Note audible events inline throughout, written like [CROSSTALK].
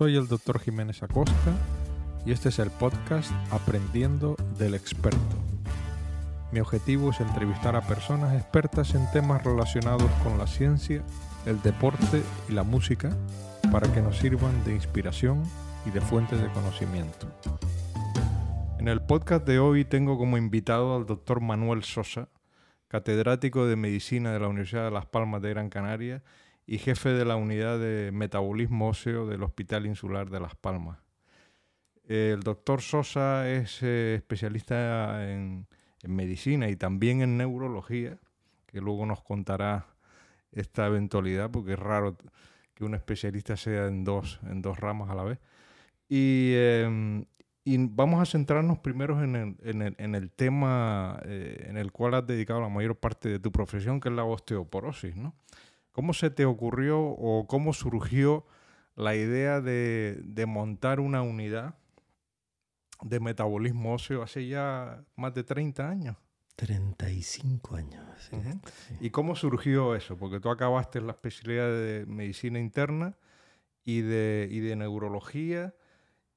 Soy el Dr. Jiménez Acosta y este es el podcast Aprendiendo del Experto. Mi objetivo es entrevistar a personas expertas en temas relacionados con la ciencia, el deporte y la música para que nos sirvan de inspiración y de fuente de conocimiento. En el podcast de hoy tengo como invitado al doctor Manuel Sosa, catedrático de Medicina de la Universidad de Las Palmas de Gran Canaria y jefe de la unidad de metabolismo óseo del Hospital Insular de Las Palmas. El doctor Sosa es eh, especialista en, medicina y también en neurología, que luego nos contará esta eventualidad, porque es raro que un especialista sea en dos, en dos ramas a la vez. Y, em, vamos a centrarnos primero en el, tema eh, en el cual has dedicado la mayor parte de tu profesión, que es la osteoporosis, ¿no? ¿Cómo se te ocurrió o cómo surgió la idea de, montar una unidad de metabolismo óseo hace ya más de 30 años? 35 años. ¿Y cómo surgió eso? Porque tú acabaste la especialidad de medicina interna y de, de neurología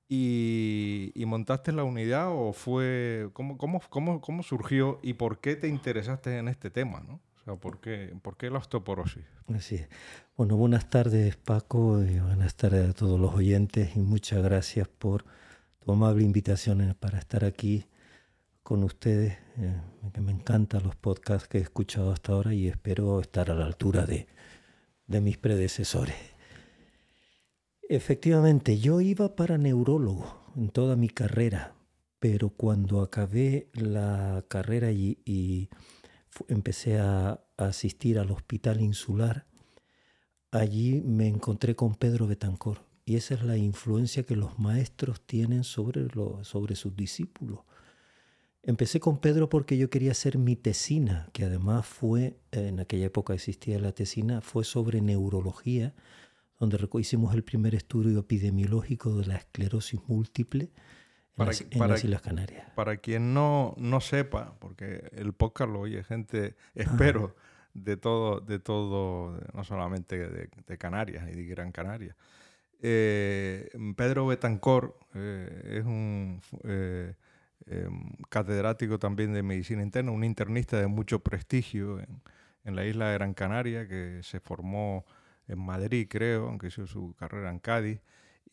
y, montaste la unidad o fue... ¿cómo, cómo, cómo, cómo surgió y por qué te interesaste en este tema? ¿no? ¿Por qué, ¿por qué la osteoporosis? Así. Bueno, buenas tardes Paco y buenas tardes a todos los oyentes y muchas gracias por tu amable invitación para estar aquí con ustedes, eh, me encantan los podcasts que he escuchado hasta ahora y espero estar a la altura de, de mis predecesores. Efectivamente, yo iba para neurólogo en toda mi carrera, pero cuando acabé la carrera y empecé a, asistir al hospital insular, allí me encontré con Pedro Betancor. Y esa es la influencia que los maestros tienen sobre, sobre sus discípulos. Empecé con Pedro porque yo quería hacer mi tesina, que además fue, en aquella época existía la tesina, fue sobre neurología, donde hicimos el primer estudio epidemiológico de la esclerosis múltiple para, las, Islas Canarias. Para quien no, no sepa, porque el podcast lo oye gente, espero, de todo, de todo, no solamente de, Canarias y de Gran Canaria. Eh, Pedro Betancor eh, es un eh, em, catedrático también de medicina interna, un internista de mucho prestigio en, en, la isla de Gran Canaria, que se formó en Madrid, creo, aunque hizo su carrera en Cádiz.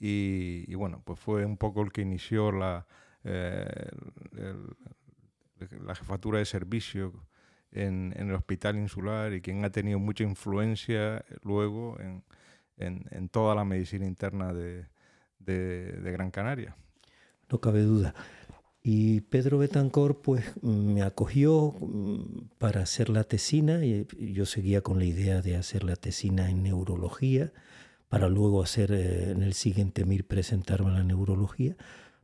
Y, bueno, pues fue un poco el que inició la, eh, la jefatura de servicio en, el hospital insular y quien ha tenido mucha influencia luego en, en, toda la medicina interna de, de, Gran Canaria. No cabe duda. Y Pedro Betancor pues me acogió para hacer la tesina y yo seguía con la idea de hacer la tesina en neurología para luego hacer eh, en el siguiente MIR presentarme a la neurología.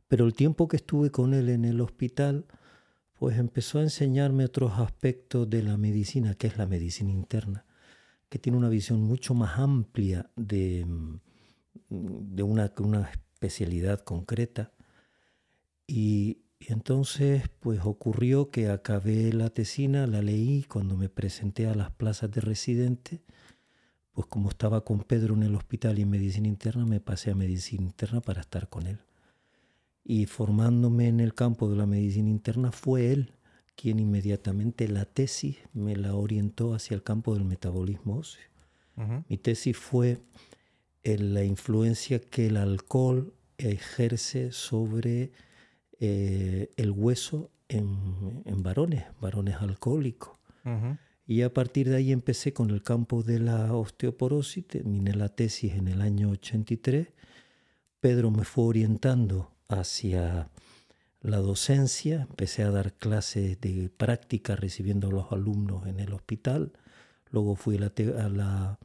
Pero el tiempo que estuve con él en el hospital, pues empezó a enseñarme otros aspectos de la medicina, que es la medicina interna, que tiene una visión mucho más amplia de, mm, de una, una especialidad concreta. Y, y entonces, pues ocurrió que acabé la tesina, la leí cuando me presenté a las plazas de residente pues como estaba con Pedro en el hospital y en medicina interna, me pasé a medicina interna para estar con él. Y formándome en el campo de la medicina interna fue él quien inmediatamente la tesis me la orientó hacia el campo del metabolismo óseo. Mi tesis fue en la influencia que el alcohol ejerce sobre eh, el hueso en, varones, varones alcohólicos. Y a partir de ahí empecé con el campo de la osteoporosis, terminé la tesis en el año 83. Pedro me fue orientando hacia la docencia, empecé a dar clases de práctica recibiendo a los alumnos en el hospital, luego fui a la...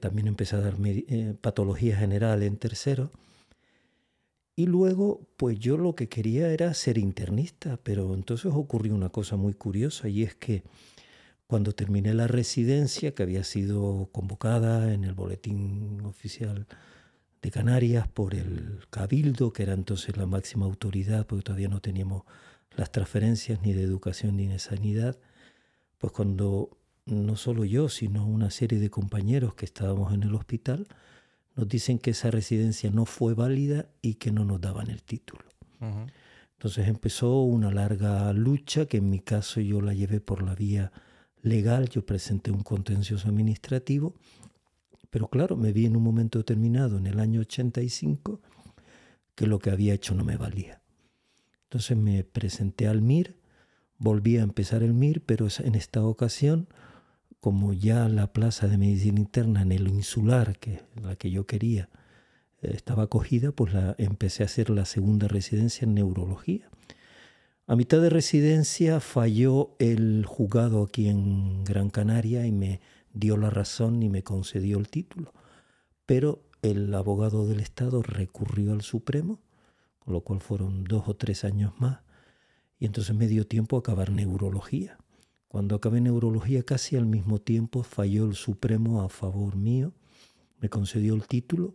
también empecé a dar eh, patología general en tercero. Y luego, pues yo lo que quería era ser internista, pero entonces ocurrió una cosa muy curiosa y es que cuando terminé la residencia, que había sido convocada en el boletín oficial de Canarias por el Cabildo, que era entonces la máxima autoridad, porque todavía no teníamos las transferencias ni de educación ni de sanidad, pues cuando no solo yo, sino una serie de compañeros que estábamos en el hospital, nos dicen que esa residencia no fue válida y que no nos daban el título. Entonces empezó una larga lucha que en mi caso yo la llevé por la vía legal, yo presenté un contencioso administrativo, pero claro, me vi en un momento determinado, en el año 85, que lo que había hecho no me valía. Entonces me presenté al MIR, volví a empezar el MIR, pero en esta ocasión, como ya la plaza de medicina interna en el insular, que la que yo quería, eh, estaba acogida, pues la, empecé a hacer la segunda residencia en neurología. A mitad de residencia falló el juzgado aquí en Gran Canaria y me dio la razón y me concedió el título. Pero el abogado del Estado recurrió al Supremo, con lo cual fueron dos o tres años más, y entonces me dio tiempo a acabar neurología. Cuando acabé neurología casi al mismo tiempo falló el Supremo a favor mío, me concedió el título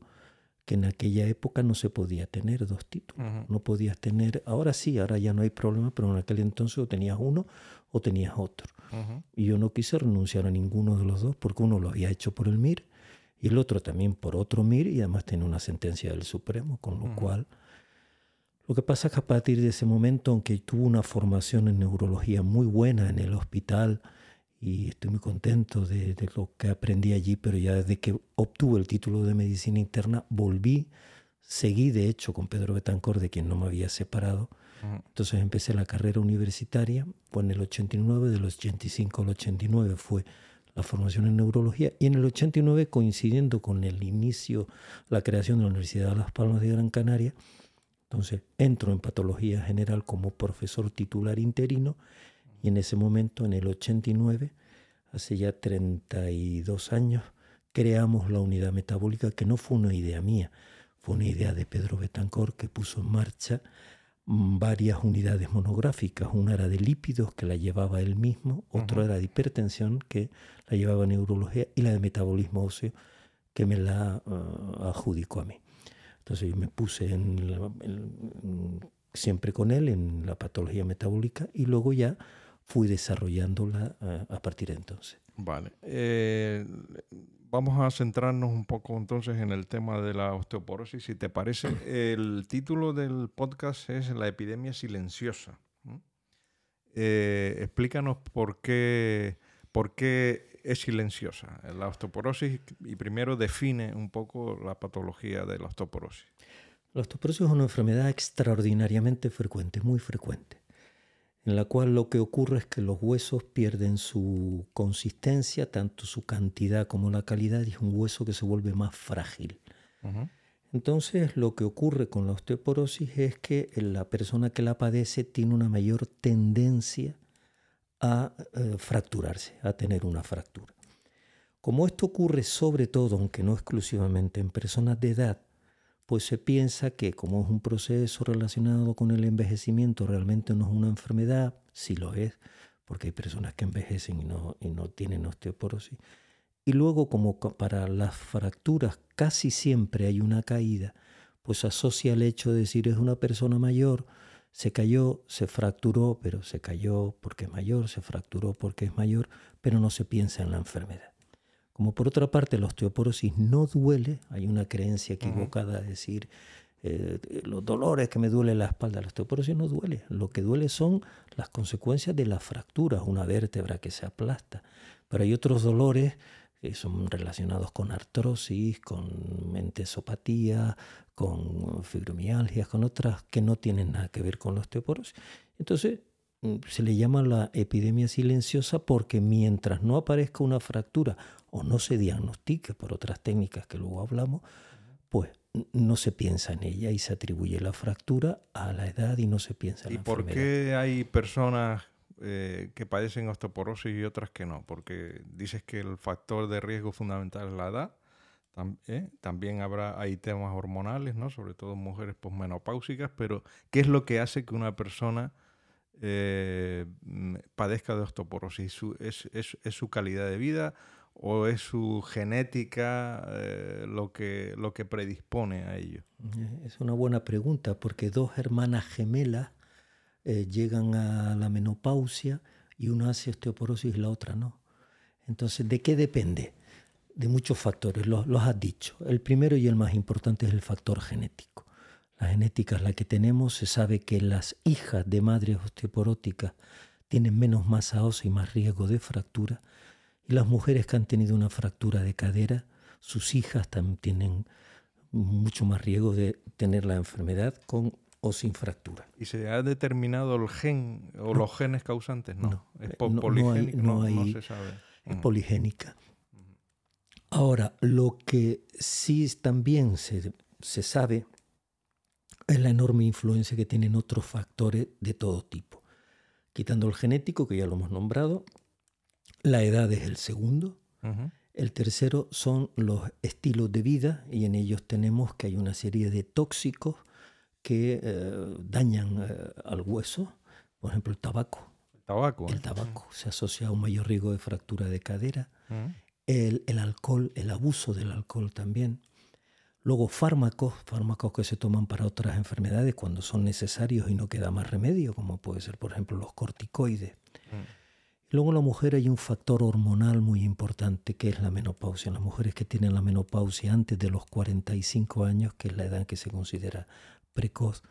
que en aquella época no se podía tener dos títulos. No podías tener, ahora sí, ahora ya no hay problema, pero en aquel entonces o tenías uno o tenías otro. Y yo no quise renunciar a ninguno de los dos porque uno lo había hecho por el MIR y el otro también por otro MIR y además tiene una sentencia del Supremo, con lo cual... Lo que pasa es que a partir de ese momento, aunque tuve una formación en neurología muy buena en el hospital, y estoy muy contento de, lo que aprendí allí, pero ya desde que obtuve el título de medicina interna volví, seguí de hecho con Pedro Betancor, de quien no me había separado. Entonces empecé la carrera universitaria, fue en el 89, del 85 al 89 fue la formación en neurología y en el 89 coincidiendo con el inicio, la creación de la Universidad de Las Palmas de Gran Canaria, entonces entro en patología general como profesor titular interino y en ese momento, en el 89, hace ya 32 años, creamos la unidad metabólica, que no fue una idea mía, fue una idea de Pedro Betancor que puso en marcha mm, varias unidades monográficas. Una era de lípidos, que la llevaba él mismo, otra era de hipertensión, que la llevaba neurología, y la de metabolismo óseo, que me la ah, adjudicó a mí. Entonces yo me puse siempre con él en la patología metabólica y luego ya fui desarrollándola eh, a, partir de entonces. Vale. Eh, vamos a centrarnos un poco entonces en el tema de la osteoporosis. Si te parece, [CLEARS THROAT] el título del podcast es La epidemia silenciosa. Eh, explícanos por qué, por qué es silenciosa la osteoporosis y primero define un poco la patología de la osteoporosis. La osteoporosis es una enfermedad extraordinariamente frecuente, muy frecuente en la cual lo que ocurre es que los huesos pierden su consistencia, tanto su cantidad como la calidad, y es un hueso que se vuelve más frágil. Entonces, lo que ocurre con la osteoporosis es que la persona que la padece tiene una mayor tendencia a eh, fracturarse, a tener una fractura. Como esto ocurre sobre todo, aunque no exclusivamente en personas de edad, pues se piensa que como es un proceso relacionado con el envejecimiento, realmente no es una enfermedad, sí lo es, porque hay personas que envejecen y no, y no tienen osteoporosis. Y luego como para las fracturas casi siempre hay una caída, pues asocia el hecho de decir es una persona mayor, se cayó, se fracturó, pero se cayó porque es mayor, se fracturó porque es mayor, pero no se piensa en la enfermedad. Como por otra parte la osteoporosis no duele, hay una creencia equivocada de decir eh, los dolores que me duele la espalda, la osteoporosis no duele, lo que duele son las consecuencias de las fracturas, una vértebra que se aplasta, pero hay otros dolores que son relacionados con artrosis, con mentesopatía, con fibromialgias, con otras que no tienen nada que ver con la osteoporosis. Entonces, mm, se le llama la epidemia silenciosa porque mientras no aparezca una fractura o no se diagnostica por otras técnicas que luego hablamos, pues no se piensa en ella y se atribuye la fractura a la edad y no se piensa en la enfermedad. ¿Y por qué hay personas eh, que padecen osteoporosis y otras que no? Porque dices que el factor de riesgo fundamental es la edad. ¿eh? También habrá, hay temas hormonales, ¿no? Sobre todo mujeres posmenopáusicas, pero ¿qué es lo que hace que una persona eh, padezca de osteoporosis? ¿Es, su calidad de vida? o es su genética lo, que, lo que predispone a ello? Es una buena pregunta porque dos hermanas gemelas eh, llegan a la menopausia y una hace osteoporosis y la otra no. Entonces, ¿de qué depende? de muchos factores, los, los has dicho. El primero y el más importante es el factor genético. La genética es la que tenemos, se sabe que las hijas de madres osteoporóticas tienen menos masa ósea y más riesgo de fractura, y las mujeres que han tenido una fractura de cadera, sus hijas también tienen mucho más riesgo de tener la enfermedad con o sin fractura. ¿Y se ha determinado el gen o los genes causantes? No, es no, hay, se sabe. Es mm. poligénica. Ahora, lo que sí también se, se sabe es la enorme influencia que tienen otros factores de todo tipo. Quitando el genético, que ya lo hemos nombrado, la edad es el segundo. El tercero son los estilos de vida y en ellos tenemos que hay una serie de tóxicos que eh, dañan eh, al hueso, por ejemplo el tabaco. El tabaco. El tabaco se asocia a un mayor riesgo de fractura de cadera. el, el, alcohol, el abuso del alcohol también. Luego fármacos, fármacos que se toman para otras enfermedades cuando son necesarios y no queda más remedio, como puede ser por ejemplo los corticoides. Luego en la mujer hay un factor hormonal muy importante que es la menopausia. Las mujeres que tienen la menopausia antes de los 45 años, que es la edad en que se considera precoz,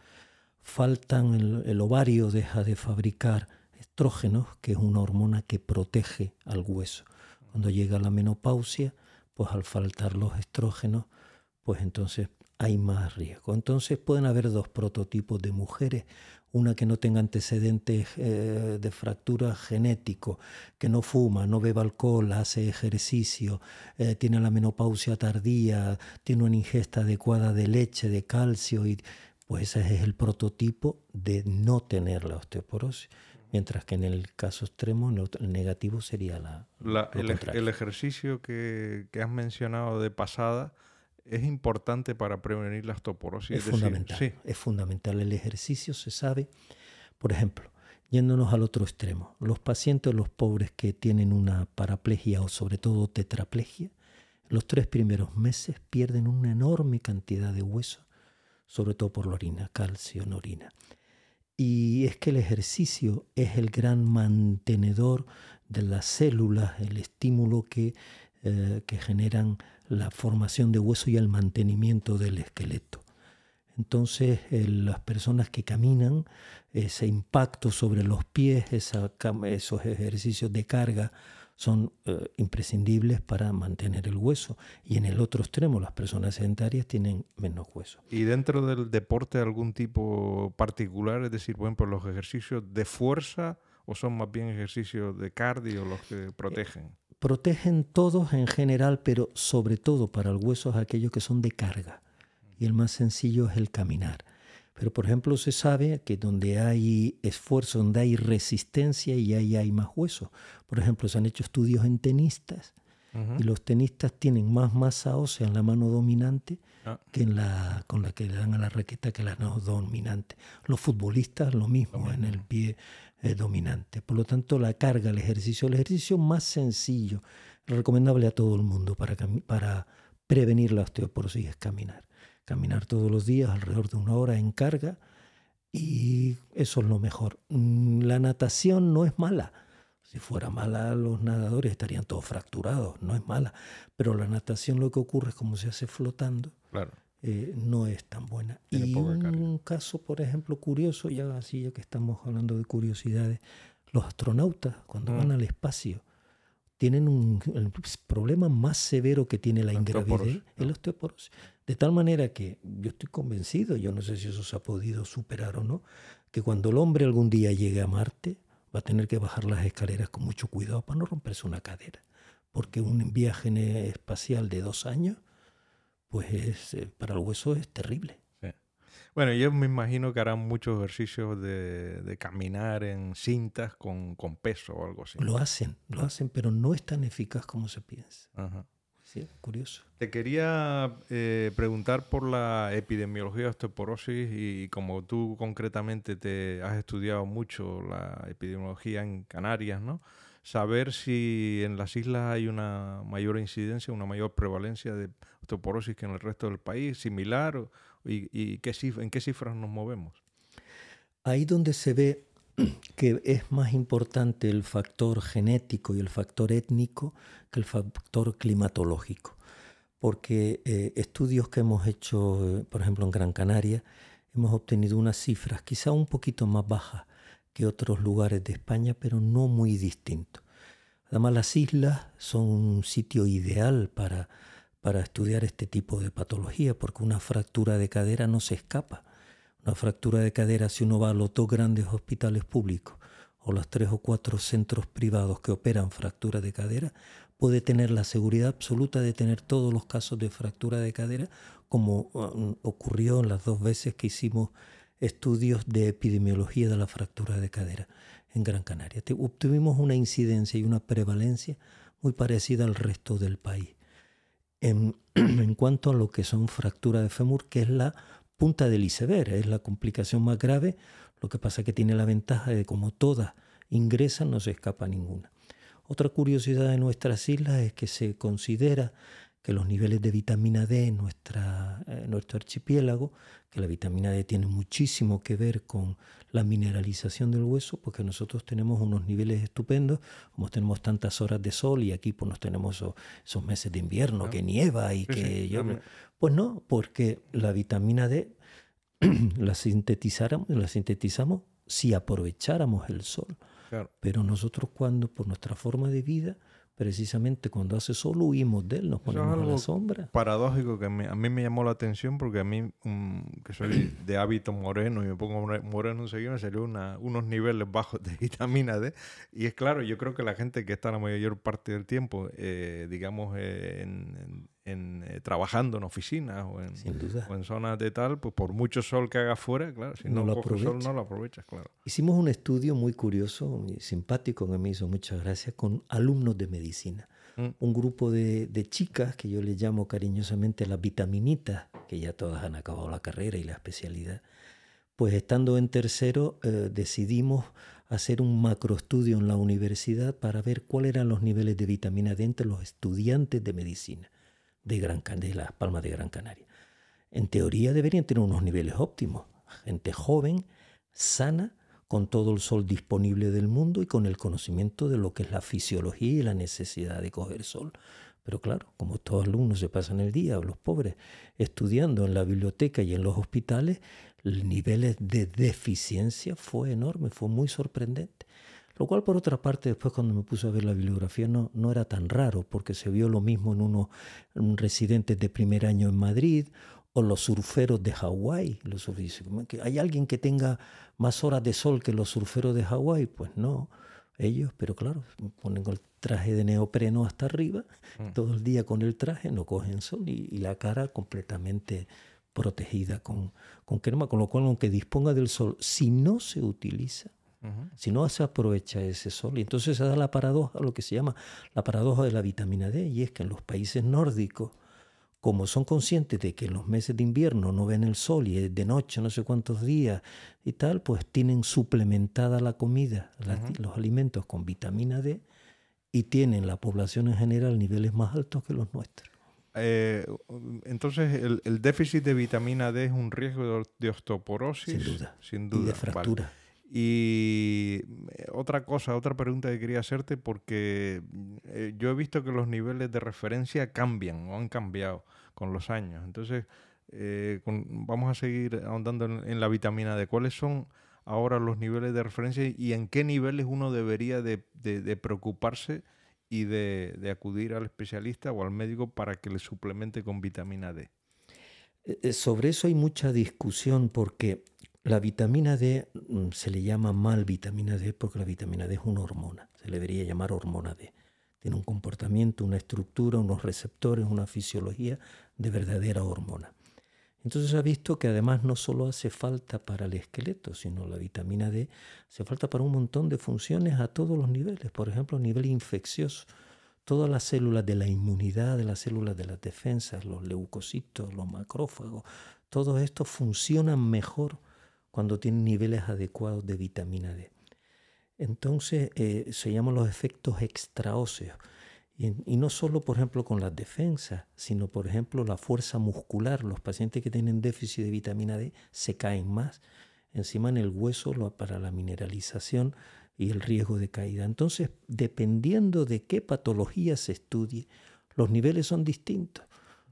faltan, el, ovario deja de fabricar estrógenos, que es una hormona que protege al hueso. Cuando llega la menopausia, pues al faltar los estrógenos, pues entonces hay más riesgo. Entonces pueden haber dos prototipos de mujeres, una que no tenga antecedentes eh, de fractura genético, que no fuma, no bebe alcohol, hace ejercicio, eh, tiene la menopausia tardía, tiene una ingesta adecuada de leche, de calcio y pues ese es el prototipo de no tener la osteoporosis. Mientras que en el caso extremo, el negativo sería la... el, ejercicio que, has mencionado de pasada es importante para prevenir la osteoporosis. Es, fundamental. Es fundamental. El ejercicio se sabe, por ejemplo, yéndonos al otro extremo, los pacientes, los pobres que tienen una paraplegia o sobre todo tetraplegia, los tres primeros meses pierden una enorme cantidad de hueso sobre todo por la orina, calcio en orina. Y es que el ejercicio es el gran mantenedor de las células, el estímulo que, eh, que generan la formación de hueso y el mantenimiento del esqueleto. Entonces, las personas que caminan, ese impacto sobre los pies, esos ejercicios de carga, son eh, imprescindibles para mantener el hueso. Y en el otro extremo, las personas sedentarias tienen menos hueso. ¿Y dentro del deporte algún tipo particular? Es decir, por ejemplo, los ejercicios de fuerza o son más bien ejercicios de cardio los que protegen? protegen todos en general, pero sobre todo para el hueso es aquellos que son de carga. Y el más sencillo es el caminar. Pero, por ejemplo, se sabe que donde hay esfuerzo, donde hay resistencia y ahí hay más hueso. Por ejemplo, se han hecho estudios en tenistas y los tenistas tienen más masa ósea en la mano dominante ah. que en la con la que le dan a la raqueta que la mano dominante. Los futbolistas lo mismo, en el pie eh, dominante. Por lo tanto, la carga, el ejercicio, el ejercicio más sencillo, recomendable a todo el mundo para, para prevenir la osteoporosis es caminar caminar todos los días alrededor de una hora en carga y eso es lo mejor. Mm, la natación no es mala. Si fuera mala, los nadadores estarían todos fracturados. No es mala. Pero la natación lo que ocurre es como se hace flotando. Claro. Eh, no es tan buena. y un, caso, por ejemplo, curioso, ya así ya que estamos hablando de curiosidades, los astronautas cuando mm. van al espacio tienen un el problema más severo que tiene la, ingravidez, el osteoporosis. De tal manera que yo estoy convencido, yo no sé si eso se ha podido superar o no, que cuando el hombre algún día llegue a Marte va a tener que bajar las escaleras con mucho cuidado para no romperse una cadera. Porque un viaje espacial de dos años, pues eh, para el hueso es terrible. Bueno, yo me imagino que harán muchos ejercicios de, caminar en cintas con, peso o algo así. Lo hacen, lo hacen, pero no es tan eficaz como se piensa. Sí, curioso. Te quería eh, preguntar por la epidemiología de osteoporosis y como tú concretamente te has estudiado mucho la epidemiología en Canarias, ¿no? Saber si en las islas hay una mayor incidencia, una mayor prevalencia de osteoporosis que en el resto del país, similar ¿Y, en qué cifras nos movemos? Ahí donde se ve [CLEARS THROAT] que es más importante el factor genético y el factor étnico que el factor climatológico. Porque eh, estudios que hemos hecho, eh, por ejemplo, en Gran Canaria, hemos obtenido unas cifras quizá un poquito más bajas que otros lugares de España, pero no muy distintos. Además, las islas son un sitio ideal para, para estudiar este tipo de patología, porque una fractura de cadera no se escapa. Una fractura de cadera, si uno va a los dos grandes hospitales públicos o los tres o cuatro centros privados que operan fractura de cadera, puede tener la seguridad absoluta de tener todos los casos de fractura de cadera, como um, ocurrió las dos veces que hicimos estudios de epidemiología de la fractura de cadera en Gran Canaria. Obtuvimos una incidencia y una prevalencia muy parecida al resto del país. [CLEARS THROAT] En, cuanto a lo que son fracturas de fémur, que es la punta del iceberg, es la complicación más grave, lo que pasa es que tiene la ventaja de como todas ingresan, no se escapa ninguna. Otra curiosidad de nuestras islas es que se considera que los niveles de vitamina D en nuestra, eh, nuestro archipiélago, que la vitamina D tiene muchísimo que ver con la mineralización del hueso, porque nosotros tenemos unos niveles estupendos, como tenemos tantas horas de sol y aquí pues nos tenemos esos, meses de invierno que nieva y que yo... Pues no, porque la vitamina D [CLEARS THROAT] la, la sintetizamos si aprovecháramos el sol. Pero nosotros cuando por nuestra forma de vida precisamente cuando hace sol huimos de él, nos ponemos a la sombra. Paradójico que a mí me llamó la atención porque a mí, mm, que soy [CLEARS THROAT] de hábito moreno y me pongo moreno enseguida, me salió unos niveles bajos de [LAUGHS] vitamina D. Y es claro, yo creo que la gente que está la mayor parte del tiempo, eh, digamos, eh, en en, eh, trabajando en oficinas o en, o en, zonas de tal, pues por mucho sol que haga fuera, claro, si no, lo sol no lo aprovechas, claro. Hicimos un estudio muy curioso, muy simpático, que me hizo muchas gracias, con alumnos de medicina. Mm. Un grupo de, de, chicas que yo les llamo cariñosamente las vitaminitas, que ya todas han acabado la carrera y la especialidad. Pues estando en tercero eh, decidimos hacer un macroestudio en la universidad para ver cuáles eran los niveles de vitamina D entre los estudiantes de medicina de, Gran, de Las Palmas de Gran Canaria. En teoría deberían tener unos niveles óptimos. Gente joven, sana, con todo el sol disponible del mundo y con el conocimiento de lo que es la fisiología y la necesidad de coger sol. Pero claro, como todos alumnos se pasan el día, los pobres, estudiando en la biblioteca y en los hospitales, el nivel de deficiencia fue enorme, fue muy sorprendente. Lo cual, por otra parte, después cuando me puse a ver la bibliografía no, no era tan raro, porque se vio lo mismo en unos residentes de primer año en Madrid o los surferos de Hawái. ¿Hay alguien que tenga más horas de sol que los surferos de Hawái? Pues no, ellos, pero claro, ponen el traje de neopreno hasta arriba, mm. todo el día con el traje, no cogen sol y, la cara completamente protegida con, con crema, con lo cual aunque disponga del sol, si no se utiliza, si no se aprovecha ese sol. Y entonces se da la paradoja, lo que se llama la paradoja de la vitamina D, y es que en los países nórdicos, como son conscientes de que en los meses de invierno no ven el sol y es de noche no sé cuántos días y tal, pues tienen suplementada la comida, los alimentos con vitamina D y tienen la población en general niveles más altos que los nuestros. Eh, entonces, el, déficit de vitamina D es un riesgo de osteoporosis. Sin duda. Sin duda. Y de fractura. Y eh, otra cosa, otra pregunta que quería hacerte, porque eh, yo he visto que los niveles de referencia cambian o han cambiado con los años. Entonces, eh, vamos a seguir ahondando en, la vitamina D. ¿Cuáles son ahora los niveles de referencia y en qué niveles uno debería de, preocuparse y de, acudir al especialista o al médico para que le suplemente con vitamina D? Sobre eso hay mucha discusión porque la vitamina D mm, se le llama mal vitamina D porque la vitamina D es una hormona, se le debería llamar hormona D. Tiene un comportamiento, una estructura, unos receptores, una fisiología de verdadera hormona. Entonces ha visto que además no solo hace falta para el esqueleto, sino la vitamina D hace falta para un montón de funciones a todos los niveles, por ejemplo, a nivel infeccioso. Todas las células de la inmunidad, de las células de las defensas, los leucocitos, los macrófagos, todo esto funcionan mejor cuando tienen niveles adecuados de vitamina D. Entonces eh, se llaman los efectos extraóseos. Y, no solo, por ejemplo, con las defensas, sino, por ejemplo, la fuerza muscular. Los pacientes que tienen déficit de vitamina D se caen más. encima en el hueso para la mineralización y el riesgo de caída. Entonces, dependiendo de qué patología se estudie, los niveles son distintos.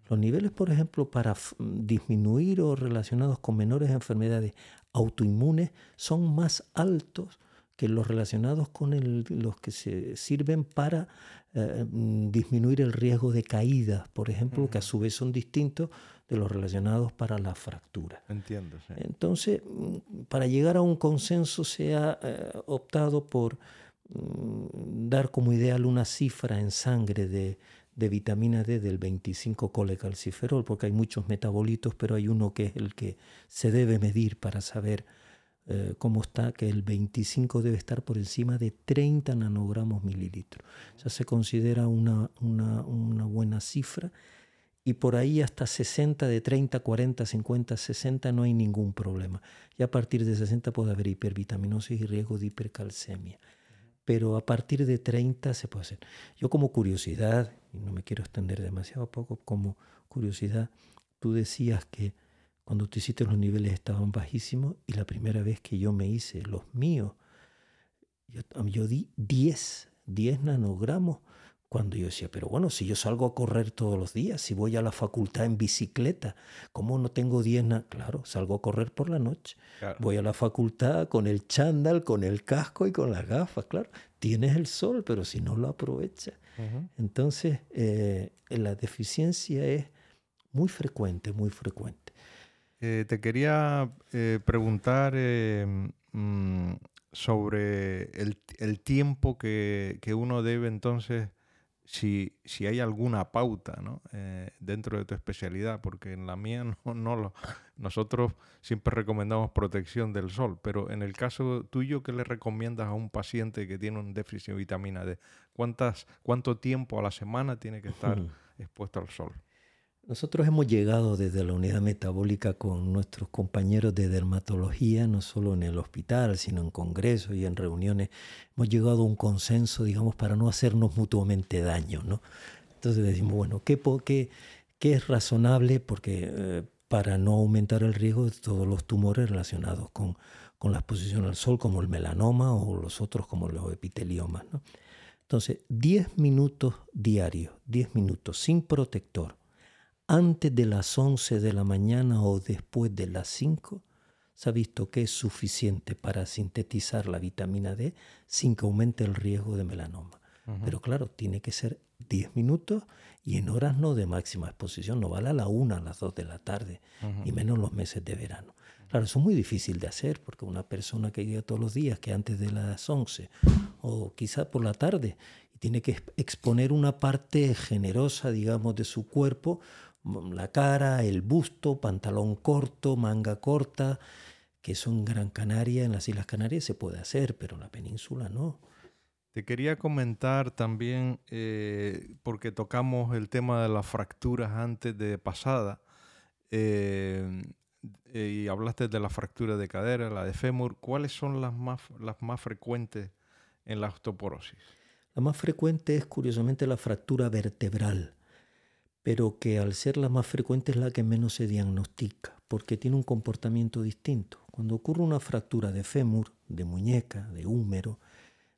Los niveles, por ejemplo, para disminuir o relacionados con menores enfermedades autoinmunes son más altos que los relacionados con los que se sirven para eh, mm, disminuir el riesgo de caída, por ejemplo, que a su vez son distintos de los relacionados para la fractura. Entiendo. Sí. Entonces, mm, para llegar a un consenso se ha eh, optado por mm, dar como ideal una cifra en sangre de, de vitamina D del 25 colecalciferol, porque hay muchos metabolitos, pero hay uno que es el que se debe medir para saber eh, cómo está, que el 25 debe estar por encima de 30 nanogramos mililitros. Ya se considera una, una, una buena cifra y por ahí hasta 60, de 30, 40, 50, 60 no hay ningún problema. Y a partir de 60 puede haber hipervitaminosis y riesgo de hipercalcemia. Pero a partir de 30 se puede hacer. Yo como curiosidad, y no me quiero extender demasiado poco, como curiosidad, tú decías que cuando tú hiciste los niveles estaban bajísimos y la primera vez que yo me hice los míos, yo, di 10, 10 nanogramos. Cuando yo decía, pero bueno, si yo salgo a correr todos los días, si voy a la facultad en bicicleta, ¿cómo no tengo 10? Claro, salgo a correr por la noche. Voy a la facultad con el chándal, con el casco y con las gafas, claro. Tienes el sol, pero si no lo aprovechas. Entonces, eh, la deficiencia es muy frecuente, muy frecuente. Eh, te quería eh, preguntar eh, mm, sobre el, tiempo que, uno debe entonces, si, si hay alguna pauta ¿no? dentro de tu especialidad, porque en la mía [LAUGHS] no, no lo, nosotros siempre recomendamos protección del sol, pero en el caso tuyo, ¿qué le recomiendas a un paciente que tiene un déficit de vitamina D? ¿Cuántas, ¿Cuánto tiempo a la semana tiene que estar expuesto al sol? Nosotros hemos llegado desde la unidad metabólica con nuestros compañeros de dermatología, no solo en el hospital, sino en congresos y en reuniones. Hemos llegado a un consenso, digamos, para no hacernos mutuamente daño. ¿no? Entonces decimos, bueno, ¿qué, qué, qué es razonable? Porque eh, para no aumentar el riesgo de todos los tumores relacionados con, con la exposición al sol, como el melanoma o los otros como los epiteliomas. ¿no? Entonces, 10 minutos diarios, 10 minutos sin protector antes de las 11 de la mañana o después de las 5, se ha visto que es suficiente para sintetizar la vitamina D sin que aumente el riesgo de melanoma. Pero claro, tiene que ser 10 minutos y en horas no de máxima exposición, no vale a la 1, a las 2 de la tarde, y menos los meses de verano. Claro, eso es muy difícil de hacer porque una persona que llega todos los días, que antes de las 11 o quizá por la tarde, tiene que exponer una parte generosa, digamos, de su cuerpo, la cara, el busto, pantalón corto, manga corta, que eso en Gran Canaria, en las Islas Canarias se puede hacer, pero en la península no. Te quería comentar también, eh, porque tocamos el tema de las fracturas antes de pasada, eh, eh, y hablaste de la fractura de cadera, la de fémur, ¿cuáles son las más, las más frecuentes en la osteoporosis? La más frecuente es curiosamente la fractura vertebral pero que al ser la más frecuente es la que menos se diagnostica, porque tiene un comportamiento distinto. Cuando ocurre una fractura de fémur, de muñeca, de húmero,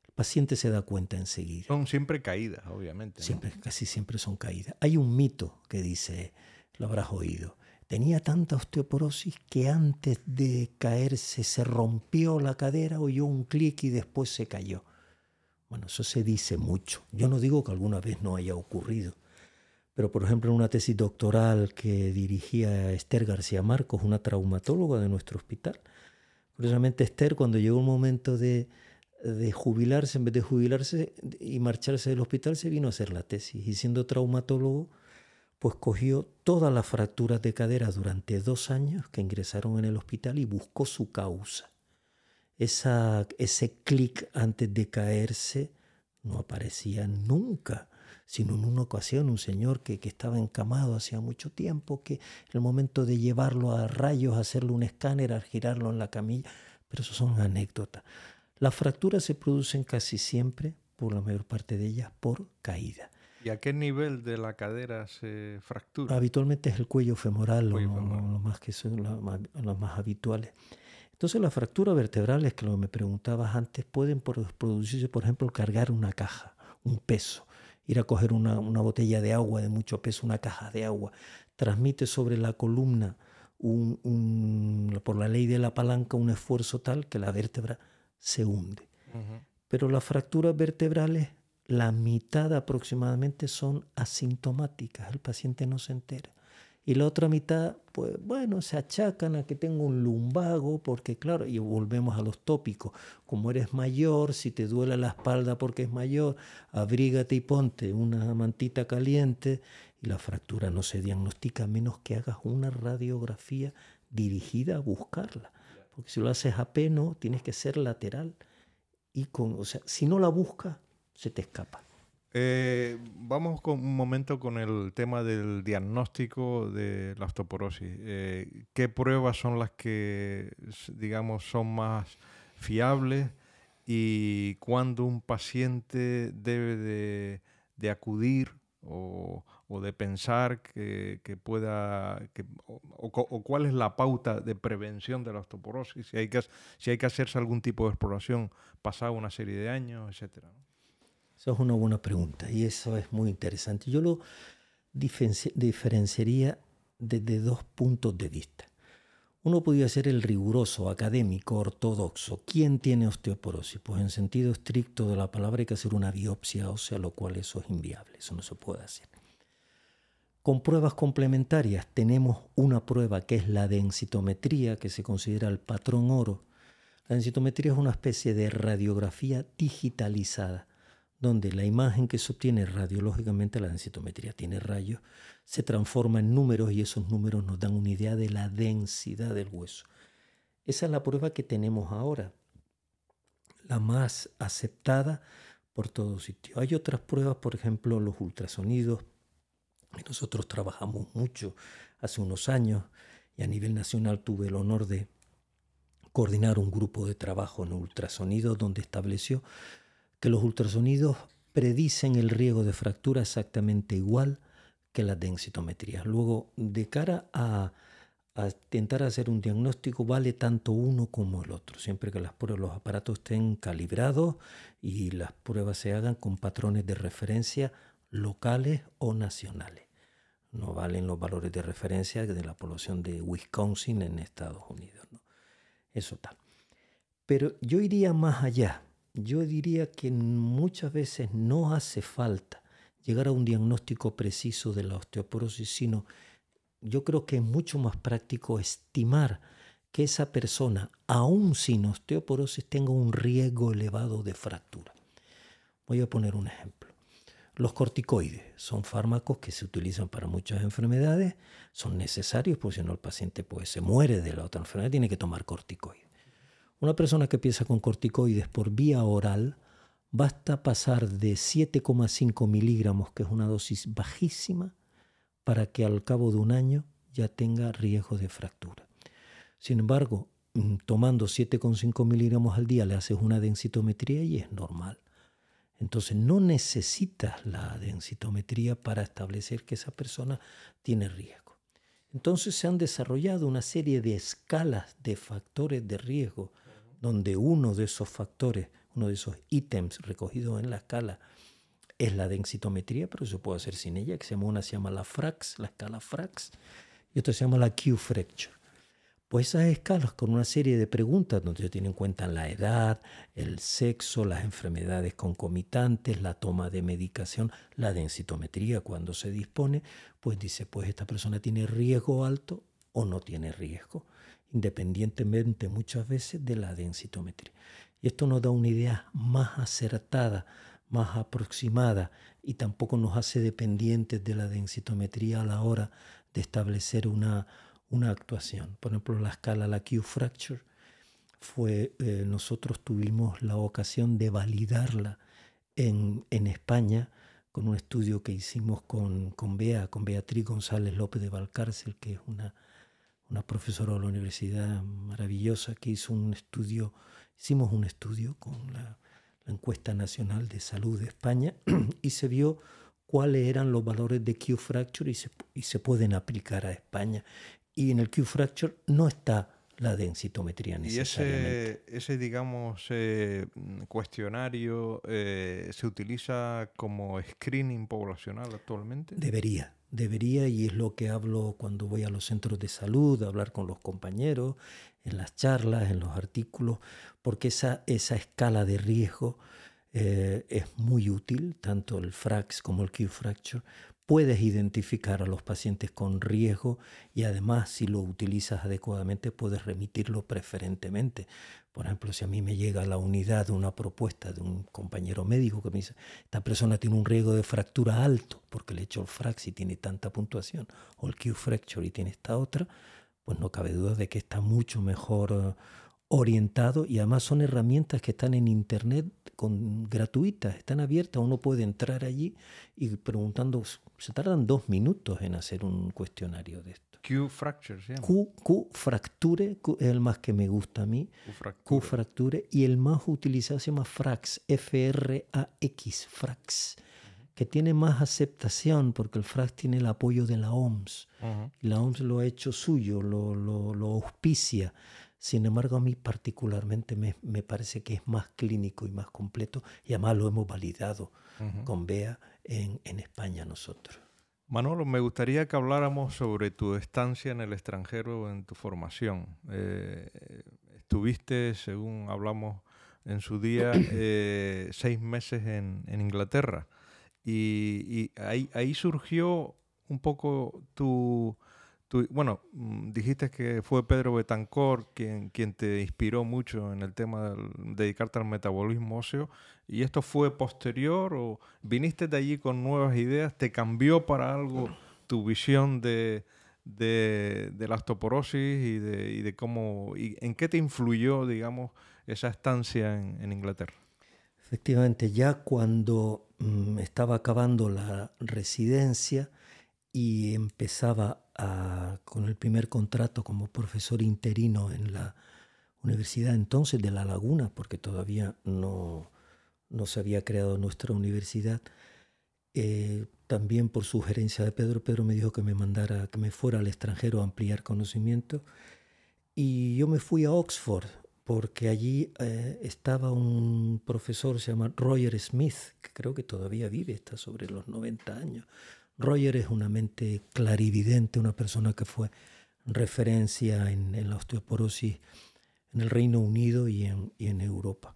el paciente se da cuenta enseguida. Son siempre caídas, obviamente. Siempre, casi siempre son caídas. Hay un mito que dice, lo habrás oído, tenía tanta osteoporosis que antes de caerse se rompió la cadera, oyó un clic y después se cayó. Bueno, eso se dice mucho. Yo no digo que alguna vez no haya ocurrido, pero por ejemplo en una tesis doctoral que dirigía Esther García Marcos, una traumatóloga de nuestro hospital, curiosamente Esther cuando llegó el momento de, de jubilarse, en vez de jubilarse y marcharse del hospital, se vino a hacer la tesis y siendo traumatólogo, pues cogió todas las fracturas de cadera durante dos años que ingresaron en el hospital y buscó su causa. Esa, ese clic antes de caerse no aparecía nunca sino en una ocasión un señor que, estaba encamado hacía mucho tiempo, que el momento de llevarlo a rayos, hacerle un escáner, a girarlo en la camilla, pero eso son anécdotas. Las fracturas se producen casi siempre, por la mayor parte de ellas, por caída. ¿Y a qué nivel de la cadera se fractura? Habitualmente es el cuello femoral, Lo, más que son los más habituales. Entonces las fracturas vertebrales, que lo que me preguntabas antes, pueden producirse, por ejemplo, cargar una caja, un peso, ir a coger una, botella de agua de mucho peso, una caja de agua, transmite sobre la columna por la ley de la palanca un esfuerzo tal que la vértebra se hunde. Pero las fracturas vertebrales, la mitad aproximadamente son asintomáticas, el paciente no se entera y la otra mitad, pues bueno, se achacan a que tengo un lumbago, porque claro, y volvemos a los tópicos, como eres mayor, si te duele la espalda porque es mayor, abrígate y ponte una mantita caliente y la fractura no se diagnostica a menos que hagas una radiografía dirigida a buscarla. Porque si lo haces a peno, tienes que ser lateral y con, o sea, si no la buscas, se te escapa. Eh, vamos con un momento con el tema del diagnóstico de la osteoporosis. Eh, ¿Qué pruebas son las que, digamos, son más fiables y cuándo un paciente debe de, acudir o, de pensar que, pueda, o, cuál es la pauta de prevención de la osteoporosis, si hay que, si hay que hacerse algún tipo de exploración pasado una serie de años, etcétera. Esa es una buena pregunta y eso es muy interesante. Yo lo diferenciaría desde dos puntos de vista. Uno podría ser el riguroso, académico, ortodoxo. ¿Quién tiene osteoporosis? Pues en sentido estricto de la palabra hay que hacer una biopsia ósea, lo cual eso es inviable, eso no se puede hacer. Con pruebas complementarias tenemos una prueba que es la densitometría, que se considera el patrón oro. La densitometría es una especie de radiografía digitalizada donde la imagen que se obtiene radiológicamente, la densitometría tiene rayos, se transforma en números y esos números nos dan una idea de la densidad del hueso. Esa es la prueba que tenemos ahora, la más aceptada por todo sitio. Hay otras pruebas, por ejemplo, los ultrasonidos, nosotros trabajamos mucho hace unos años y a nivel nacional tuve el honor de coordinar un grupo de trabajo en ultrasonidos donde estableció que los ultrasonidos predicen el riesgo de fractura exactamente igual que las densitometrías. Luego, de cara a, intentar hacer un diagnóstico, vale tanto uno como el otro, siempre que las pruebas, los aparatos estén calibrados y las pruebas se hagan con patrones de referencia locales o nacionales. No valen los valores de referencia de la población de Wisconsin en Estados Unidos. Eso tal. Pero yo iría más allá yo diría que muchas veces no hace falta llegar a un diagnóstico preciso de la osteoporosis, sino yo creo que es mucho más práctico estimar que esa persona, aún sin osteoporosis, tenga un riesgo elevado de fractura. Voy a poner un ejemplo. Los corticoides son fármacos que se utilizan para muchas enfermedades, son necesarios porque si no el paciente pues, se muere de la otra enfermedad, tiene que tomar corticoides. Una persona que empieza con corticoides por vía oral, basta pasar de 7,5 miligramos, que es una dosis bajísima, para que al cabo de un año ya tenga riesgo de fractura. Sin embargo, mm, tomando 7,5 miligramos al día le haces una densitometría y es normal. Entonces no necesitas la densitometría para establecer que esa persona tiene riesgo. Entonces se han desarrollado una serie de escalas de factores de riesgo donde uno de esos factores, uno de esos ítems recogidos en la escala es la densitometría, pero se puede hacer sin ella, que se llama, una se llama la FRAX, la escala FRAX, y otra se llama la Q-Fracture. Pues esas escalas con una serie de preguntas donde se tiene en cuenta la edad, el sexo, las enfermedades concomitantes, la toma de medicación, la densitometría cuando se dispone, pues dice, pues esta persona tiene riesgo alto o no tiene riesgo independientemente muchas veces de la densitometría. Y esto nos da una idea más acertada, más aproximada y tampoco nos hace dependientes de la densitometría a la hora de establecer una, una actuación. Por ejemplo, la escala, la Q-Fracture, fue, eh, nosotros tuvimos la ocasión de validarla en, en, España con un estudio que hicimos con, con Bea, con Beatriz González López de Valcárcel, que es una una profesora de la universidad maravillosa que hizo un estudio, hicimos un estudio con la, encuesta nacional de salud de España [CLEARS THROAT] y se vio cuáles eran los valores de Q-Fracture y se, y se pueden aplicar a España. Y en el Q-Fracture no está la densitometría necesariamente. ¿Y ese, ese digamos, eh, cuestionario eh, se utiliza como screening poblacional actualmente? Debería, debería y es lo que hablo cuando voy a los centros de salud, hablar con los compañeros, en las charlas, en los artículos, porque esa, esa escala de riesgo eh, es muy útil, tanto el FRAX como el Q-Fracture. Puedes identificar a los pacientes con riesgo y además si lo utilizas adecuadamente puedes remitirlo preferentemente. Por ejemplo, si a mí me llega a la unidad una propuesta de un compañero médico que me dice, esta persona tiene un riesgo de fractura alto porque le he hecho el FRAX y tiene tanta puntuación, o el Q-Fracture y tiene esta otra, pues no cabe duda de que está mucho mejor eh, orientado y además son herramientas que están en internet con, gratuitas, están abiertas, uno puede entrar allí y preguntando, se tardan dos minutos en hacer un cuestionario de esto. Q fracture, ¿sí? Q, Q fracture es el más que me gusta a mí. Q fracture. y el más utilizado se llama Frax, F-R-A-X, Frax, que tiene más aceptación porque el Frax tiene el apoyo de la OMS. La OMS lo ha hecho suyo, lo, lo, lo auspicia. Sin embargo, a mí particularmente me, parece que es más clínico y más completo y además lo hemos validado con BEA en, España nosotros. Manolo, me gustaría que habláramos sobre tu estancia en el extranjero en tu formación. Eh, estuviste, según hablamos en su día, [CLEARS THROAT] eh, seis meses en, Inglaterra y, ahí, ahí surgió un poco tu bueno, mm, dijiste que fue Pedro Betancor quien, quien te inspiró mucho en el tema de dedicarte al metabolismo óseo. ¿Y esto fue posterior o viniste de allí con nuevas ideas? ¿Te cambió para algo tu visión de, de, la osteoporosis y de, y de, cómo, y en qué te influyó, digamos, esa estancia en, Inglaterra? Efectivamente, ya cuando mm, estaba acabando la residencia y empezaba con el primer contrato como profesor interino en la Universidad entonces de La Laguna, porque todavía no, no se había creado nuestra universidad. Eh, también por sugerencia de Pedro, Pedro me dijo que me mandara, que me fuera al extranjero a ampliar conocimiento. Y yo me fui a Oxford, porque allí eh, estaba un profesor, se llama Roger Smith, que creo que todavía vive, está sobre los 90 años. Roger es una mente clarividente, una persona que fue referencia en, la osteoporosis en el Reino Unido y en, Europa.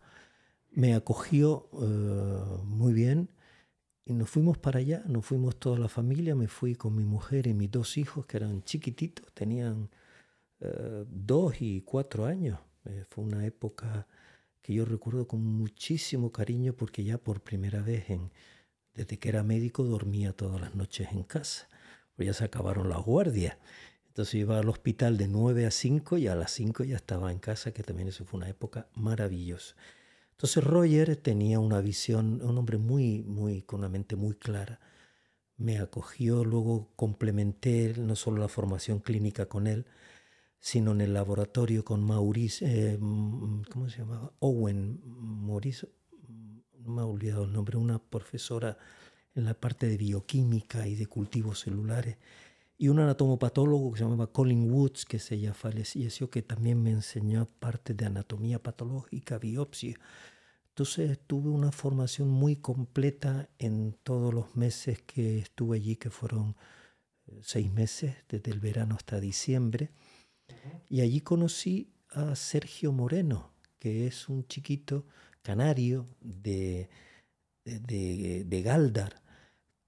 Me acogió eh, muy bien y nos fuimos para allá, nos fuimos toda la familia, me fui con mi mujer y mis dos hijos que eran chiquititos, tenían eh, dos y cuatro años. Eh, fue una época que yo recuerdo con muchísimo cariño porque ya por primera vez en, desde que era médico dormía todas las noches en casa, pues ya se acabaron las guardias. Entonces iba al hospital de 9 a 5 y a las 5 ya estaba en casa, que también eso fue una época maravillosa. Entonces Roger tenía una visión, un hombre muy, muy, con una mente muy clara. Me acogió, luego complementé no solo la formación clínica con él, sino en el laboratorio con Maurice, eh, ¿cómo se llamaba? Owen Maurice, no me he olvidado el nombre, una profesora en la parte de bioquímica y de cultivos celulares, y un anatomopatólogo que se llamaba Colin Woods, que se ya falleció, que también me enseñó parte de anatomía patológica, biopsia. Entonces tuve una formación muy completa en todos los meses que estuve allí, que fueron eh, seis meses, desde el verano hasta diciembre. Y allí conocí a Sergio Moreno, que es un chiquito canario de, de, Galdar.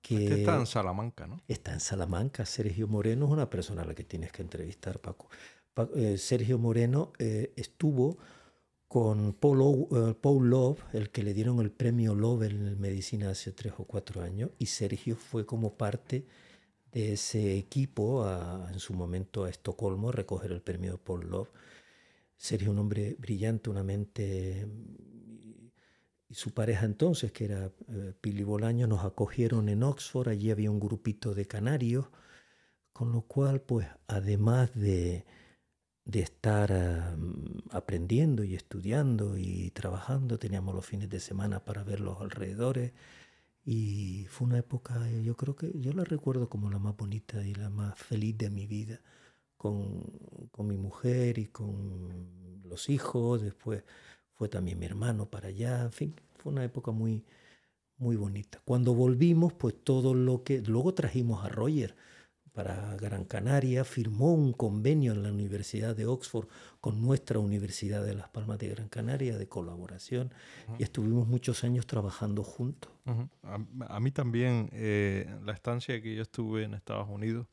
Que este está en Salamanca, ¿no? Está en Salamanca. Sergio Moreno es una persona a la que tienes que entrevistar, Paco. Eh, Sergio Moreno eh, estuvo con Paul, eh, Paul, Love, el que le dieron el premio Love en medicina hace tres o cuatro años, y Sergio fue como parte de ese equipo en su momento a Estocolmo a recoger el premio Paul Love. Sergio, un hombre brillante, una mente y su pareja entonces, que era eh, Pili Bolaño, nos acogieron en Oxford, allí había un grupito de canarios, con lo cual, pues, además de, de estar aprendiendo y estudiando y trabajando, teníamos los fines de semana para ver los alrededores, y fue una época, yo creo que yo la recuerdo como la más bonita y la más feliz de mi vida, con, con mi mujer y con los hijos, después fue también mi hermano para allá, en fin, fue una época muy, muy bonita. Cuando volvimos, pues todo lo que... Luego trajimos a Roger para Gran Canaria, firmó un convenio en la Universidad de Oxford con nuestra Universidad de Las Palmas de Gran Canaria de colaboración y estuvimos muchos años trabajando juntos. a, mí también eh, la estancia que yo estuve en Estados Unidos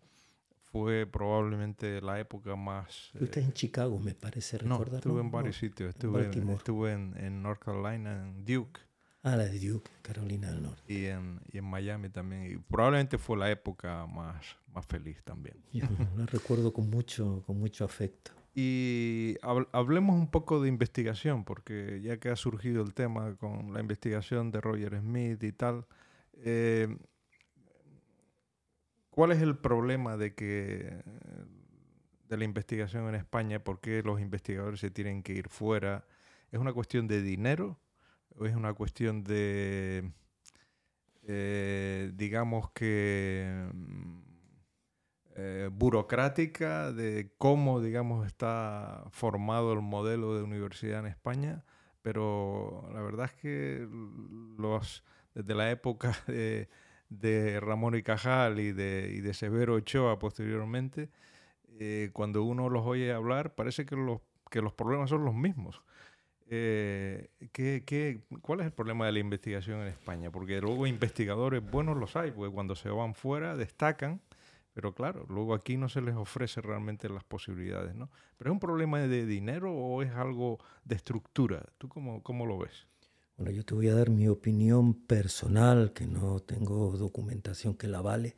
fue probablemente la época más... Usted en Chicago, me parece recordar. No, estuve en varios sitios. Estuve, en, estuve en, North Carolina, en Duke. Ah, la de Duke, Carolina del Norte. Y en, y en Miami también. Y probablemente fue la época más, más feliz también. Yo [LAUGHS] la recuerdo con mucho, con mucho afecto. Y hablemos un poco de investigación, porque ya que ha surgido el tema con la investigación de Roger Smith y tal, eh, ¿cuál es el problema de que de la investigación en España? ¿Por qué los investigadores se tienen que ir fuera? ¿Es una cuestión de dinero? es una cuestión de, eh, digamos que, mm, eh, burocrática de cómo, digamos, está formado el modelo de universidad en España, pero la verdad es que los, desde la época de, Ramón y Cajal y de, y de Severo Ochoa posteriormente, eh, cuando uno los oye hablar, parece que los, que los problemas son los mismos. Eh, ¿qué, cuál es el problema de la investigación en España? Porque luego investigadores buenos los hay, porque cuando se van fuera destacan, pero claro, luego aquí no se les ofrece realmente las posibilidades, ¿no? ¿Pero es un problema de dinero o es algo de estructura? ¿Tú cómo, cómo lo ves? Bueno, yo te voy a dar mi opinión personal, que no tengo documentación que la vale,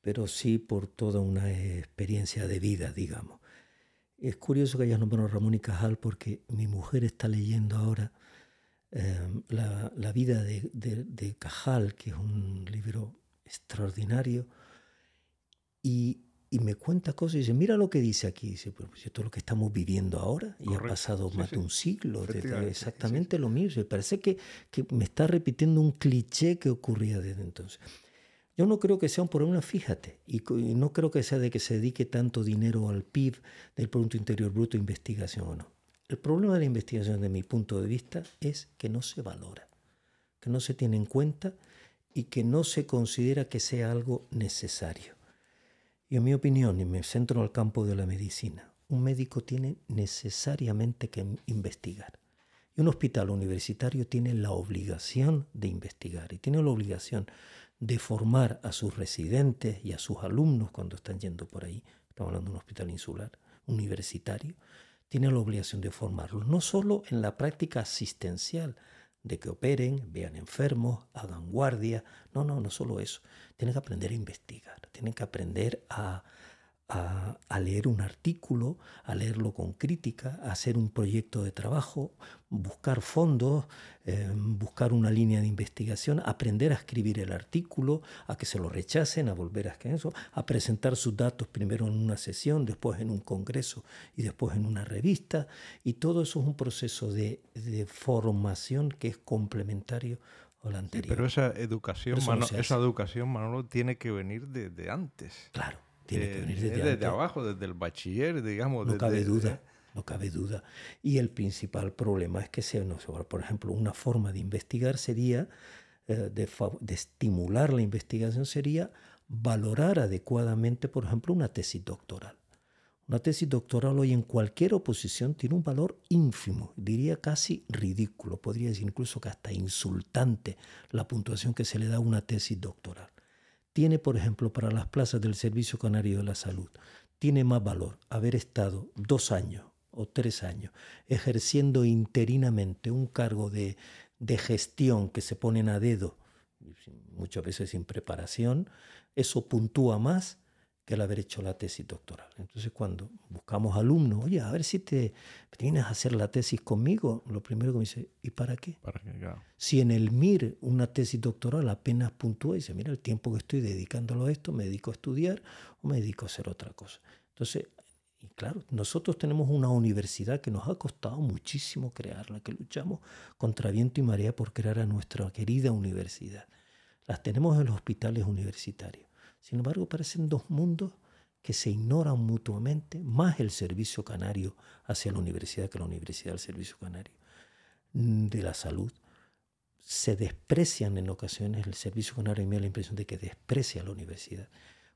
pero sí por toda una experiencia de vida, digamos. Es curioso que hayas nombrado Ramón y Cajal porque mi mujer está leyendo ahora em, la, vida de, Cajal, que es un libro extraordinario, y, me cuenta cosas y dice, mira lo que dice aquí, dice, pues esto es lo que estamos viviendo ahora y ha pasado más de un siglo, desde exactamente lo mismo, parece que, que me está repitiendo un cliché que ocurría desde entonces. Yo no creo que sea un problema, fíjate, y no creo que sea de que se dedique tanto dinero al PIB del Producto Interior Bruto investigación o no. El problema de la investigación, desde mi punto de vista, es que no se valora, que no se tiene en cuenta y que no se considera que sea algo necesario. Y en mi opinión, y me centro al campo de la medicina, un médico tiene necesariamente que investigar. Y un hospital universitario tiene la obligación de investigar y tiene la obligación de formar a sus residentes y a sus alumnos cuando están yendo por ahí, estamos hablando de un hospital insular, universitario, tiene la obligación de formarlos, no solo en la práctica asistencial, de que operen, vean enfermos, hagan guardia, no, no, no solo eso, tienen que aprender a investigar, tienen que aprender a, a, leer un artículo, a leerlo con crítica, a hacer un proyecto de trabajo, buscar fondos, eh, buscar una línea de investigación, aprender a escribir el artículo, a que se lo rechacen, a volver a eso, a presentar sus datos primero en una sesión, después en un congreso y después en una revista. Y todo eso es un proceso de, formación que es complementario a la anterior. pero esa educación, esa educación, Manolo, tiene que venir desde antes. Claro. Tiene que venir desde, abajo, desde el bachiller, digamos. No cabe duda, no cabe duda. Y el principal problema es que, no, por ejemplo, una forma de investigar sería, eh, de, de estimular la investigación sería valorar adecuadamente, por ejemplo, una tesis doctoral. Una tesis doctoral hoy en cualquier oposición tiene un valor ínfimo, diría casi ridículo, podría decir incluso que hasta insultante la puntuación que se le da a una tesis doctoral tiene, por ejemplo, para las plazas del Servicio Canario de la Salud, tiene más valor haber estado dos años o tres años ejerciendo interinamente un cargo de, de gestión que se ponen a dedo, muchas veces sin preparación, eso puntúa más que el haber hecho la tesis doctoral. Entonces cuando buscamos alumnos, oye, a ver si te vienes a hacer la tesis conmigo, lo primero que me dice, ¿y para qué? ¿Para Si en el MIR una tesis doctoral apenas puntúa y dice, mira, el tiempo que estoy dedicándolo a esto, me dedico a estudiar o me dedico a hacer otra cosa. Entonces, y claro, nosotros tenemos una universidad que nos ha costado muchísimo crearla, que luchamos contra viento y marea por crear a nuestra querida universidad. Las tenemos en los hospitales universitarios sin embargo, parecen dos mundos que se ignoran mutuamente, más el servicio canario hacia la universidad que la universidad al servicio canario mm, de la salud. Se desprecian en ocasiones el servicio canario me da la impresión de que desprecia a la universidad.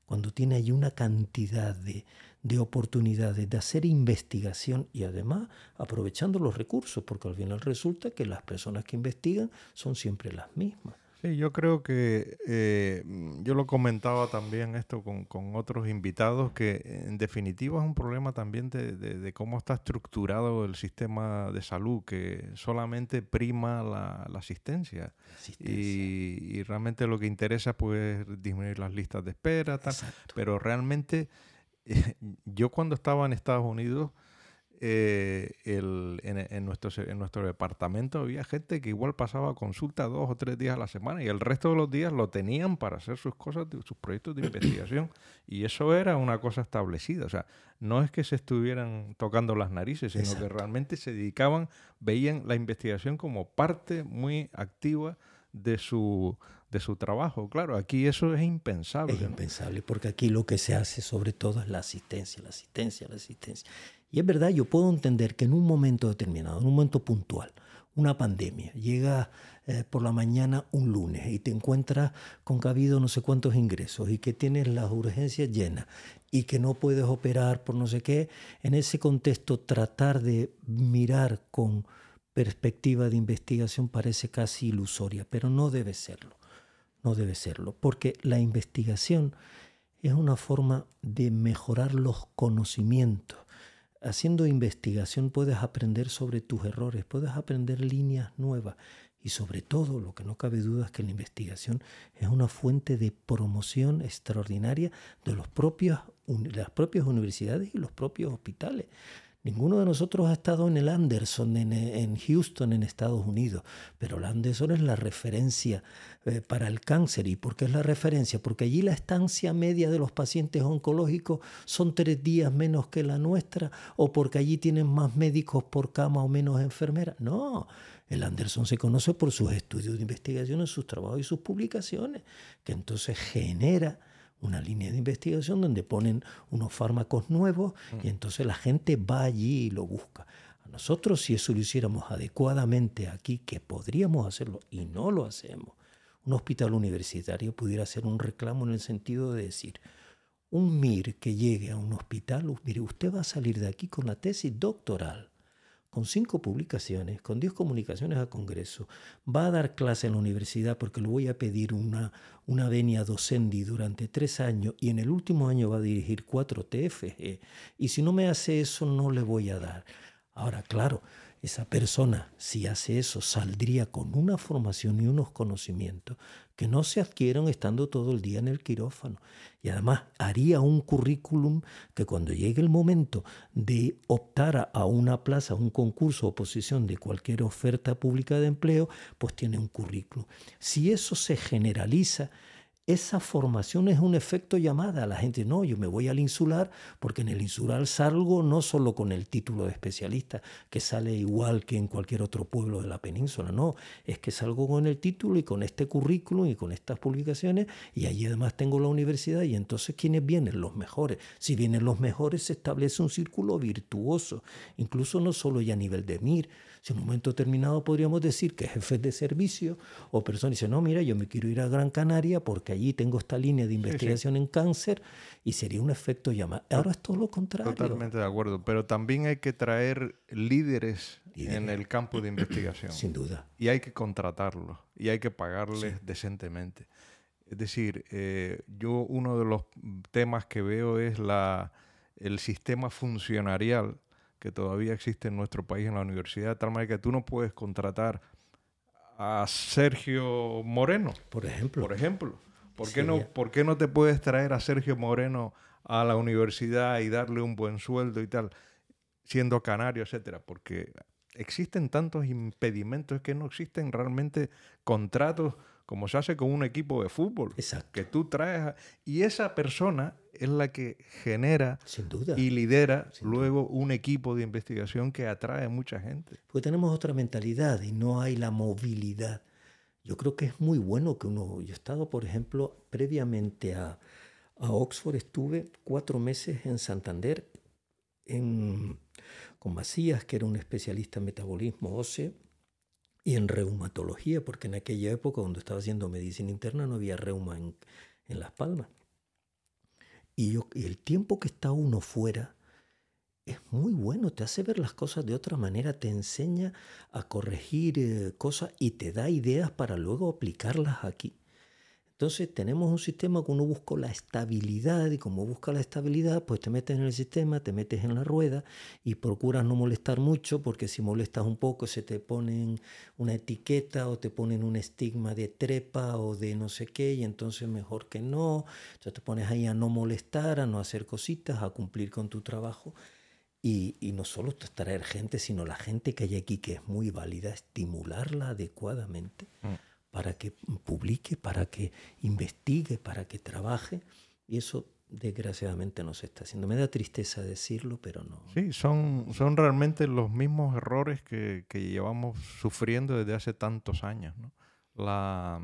Cuando tiene ahí una cantidad de, de oportunidades de hacer investigación y además aprovechando los recursos, porque al final resulta que las personas que investigan son siempre las mismas. Sí, yo creo que eh, yo lo comentaba también esto con, con, otros invitados, que en definitiva es un problema también de, de, cómo está estructurado el sistema de salud, que solamente prima la, la asistencia. Y, y, realmente lo que interesa pues, es disminuir las listas de espera, tal, pero realmente [LAUGHS] yo cuando estaba en Estados Unidos, eh, el, en, nuestro, en nuestro departamento había gente que igual pasaba consulta dos o tres días a la semana y el resto de los días lo tenían para hacer sus cosas, sus proyectos de investigación. Y eso era una cosa establecida. O sea, no es que se estuvieran tocando las narices, sino que realmente se dedicaban, veían la investigación como parte muy activa de su, de su trabajo. Claro, aquí eso es impensable. Es impensable, porque aquí lo que se hace sobre todo es la asistencia, la asistencia, la asistencia. Y es verdad, yo puedo entender que en un momento determinado, en un momento puntual, una pandemia, llega eh, por la mañana un lunes y te encuentras con que no sé cuántos ingresos y que tienes las urgencias llenas y que no puedes operar por no sé qué, en ese contexto tratar de mirar con perspectiva de investigación parece casi ilusoria, pero no debe serlo, no debe serlo, porque la investigación es una forma de mejorar los conocimientos haciendo investigación puedes aprender sobre tus errores, puedes aprender líneas nuevas y sobre todo, lo que no cabe duda es que la investigación es una fuente de promoción extraordinaria de las propias universidades y los propios hospitales. Ninguno de nosotros ha estado en el Anderson, en, Houston, en Estados Unidos, pero el Anderson es la referencia eh, para el cáncer. ¿Y por qué es la referencia? Porque allí la estancia media de los pacientes oncológicos son tres días menos que la nuestra, o porque allí tienen más médicos por cama o menos enfermeras. No, el Anderson se conoce por sus estudios de investigación, sus trabajos y sus publicaciones, que entonces genera una línea de investigación donde ponen unos fármacos nuevos y mm. entonces la gente va allí y lo busca. A nosotros si eso lo hiciéramos adecuadamente aquí, que podríamos hacerlo y no lo hacemos, un hospital universitario pudiera hacer un reclamo en el sentido de decir, un MIR que llegue a un hospital, mire, usted va a salir de aquí con la tesis doctoral con cinco publicaciones, con diez comunicaciones a Congreso, va a dar clase en la universidad porque le voy a pedir una, una venia docendi durante tres años y en el último año va a dirigir cuatro TFG y si no me hace eso no le voy a dar. Ahora, claro, esa persona, si hace eso, saldría con una formación y unos conocimientos que no se adquieren estando todo el día en el quirófano. Y además haría un currículum que cuando llegue el momento de optar a una plaza, un concurso o posición de cualquier oferta pública de empleo, pues tiene un currículum. Si eso se generaliza, esa formación es un efecto llamada. La gente, no, yo me voy al insular porque en el insular salgo no solo con el título de especialista, que sale igual que en cualquier otro pueblo de la península, no, es que salgo con el título y con este currículum y con estas publicaciones y allí además tengo la universidad y entonces ¿quiénes vienen? Los mejores. Si vienen los mejores se establece un círculo virtuoso, incluso no solo ya a nivel de MIR, si en un momento determinado podríamos decir que jefes de servicio o personas dicen, no, mira, yo me quiero ir a Gran Canaria porque allí tengo esta línea de investigación en cáncer y sería un efecto llamado. Ahora es todo lo contrario. Totalmente de acuerdo, pero también hay que traer líderes, en el campo de investigación. Sin duda. Y hay que contratarlos y hay que pagarles decentemente. Es decir, eh, yo uno de los temas que veo es la, el sistema funcionarial que todavía existe en nuestro país en la universidad, de tal manera que tú no puedes contratar a Sergio Moreno. Por ejemplo. Por ejemplo. ¿Por qué, no, ¿Por qué no te puedes traer a Sergio Moreno a la universidad y darle un buen sueldo y tal, siendo canario, etcétera? Porque existen tantos impedimentos que no existen realmente contratos como se hace con un equipo de fútbol. Exacto. Que tú traes. y esa persona es la que genera Sin duda. y lidera luego un equipo de investigación que atrae a mucha gente. Porque tenemos otra mentalidad y no hay la movilidad. Yo creo que es muy bueno que uno. Yo he estado, por ejemplo, previamente a, a Oxford estuve cuatro meses en Santander con Macías, que era un especialista en metabolismo óseo, y en reumatología, porque en aquella época, cuando estaba haciendo medicina interna, no había reuma en, Las Palmas. Y, yo, el tiempo que está uno fuera es muy bueno, te hace ver las cosas de otra manera, te enseña a corregir eh, cosas y te da ideas para luego aplicarlas aquí. Entonces tenemos un sistema que uno busca la estabilidad y como busca la estabilidad, pues te metes en el sistema, te metes en la rueda y procuras no molestar mucho porque si molestas un poco se te ponen una etiqueta o te ponen un estigma de trepa o de no sé qué y entonces mejor que no. Entonces te pones ahí a no molestar, a no hacer cositas, a cumplir con tu trabajo. Y, y no solo traer gente, sino la gente que hay aquí que es muy válida, estimularla adecuadamente. Mm para que publique, para que investigue, para que trabaje. Y eso desgraciadamente no se está haciendo. Me da tristeza decirlo, pero no. Sí, son, son realmente los mismos errores que, que llevamos sufriendo desde hace tantos años. ¿no? La,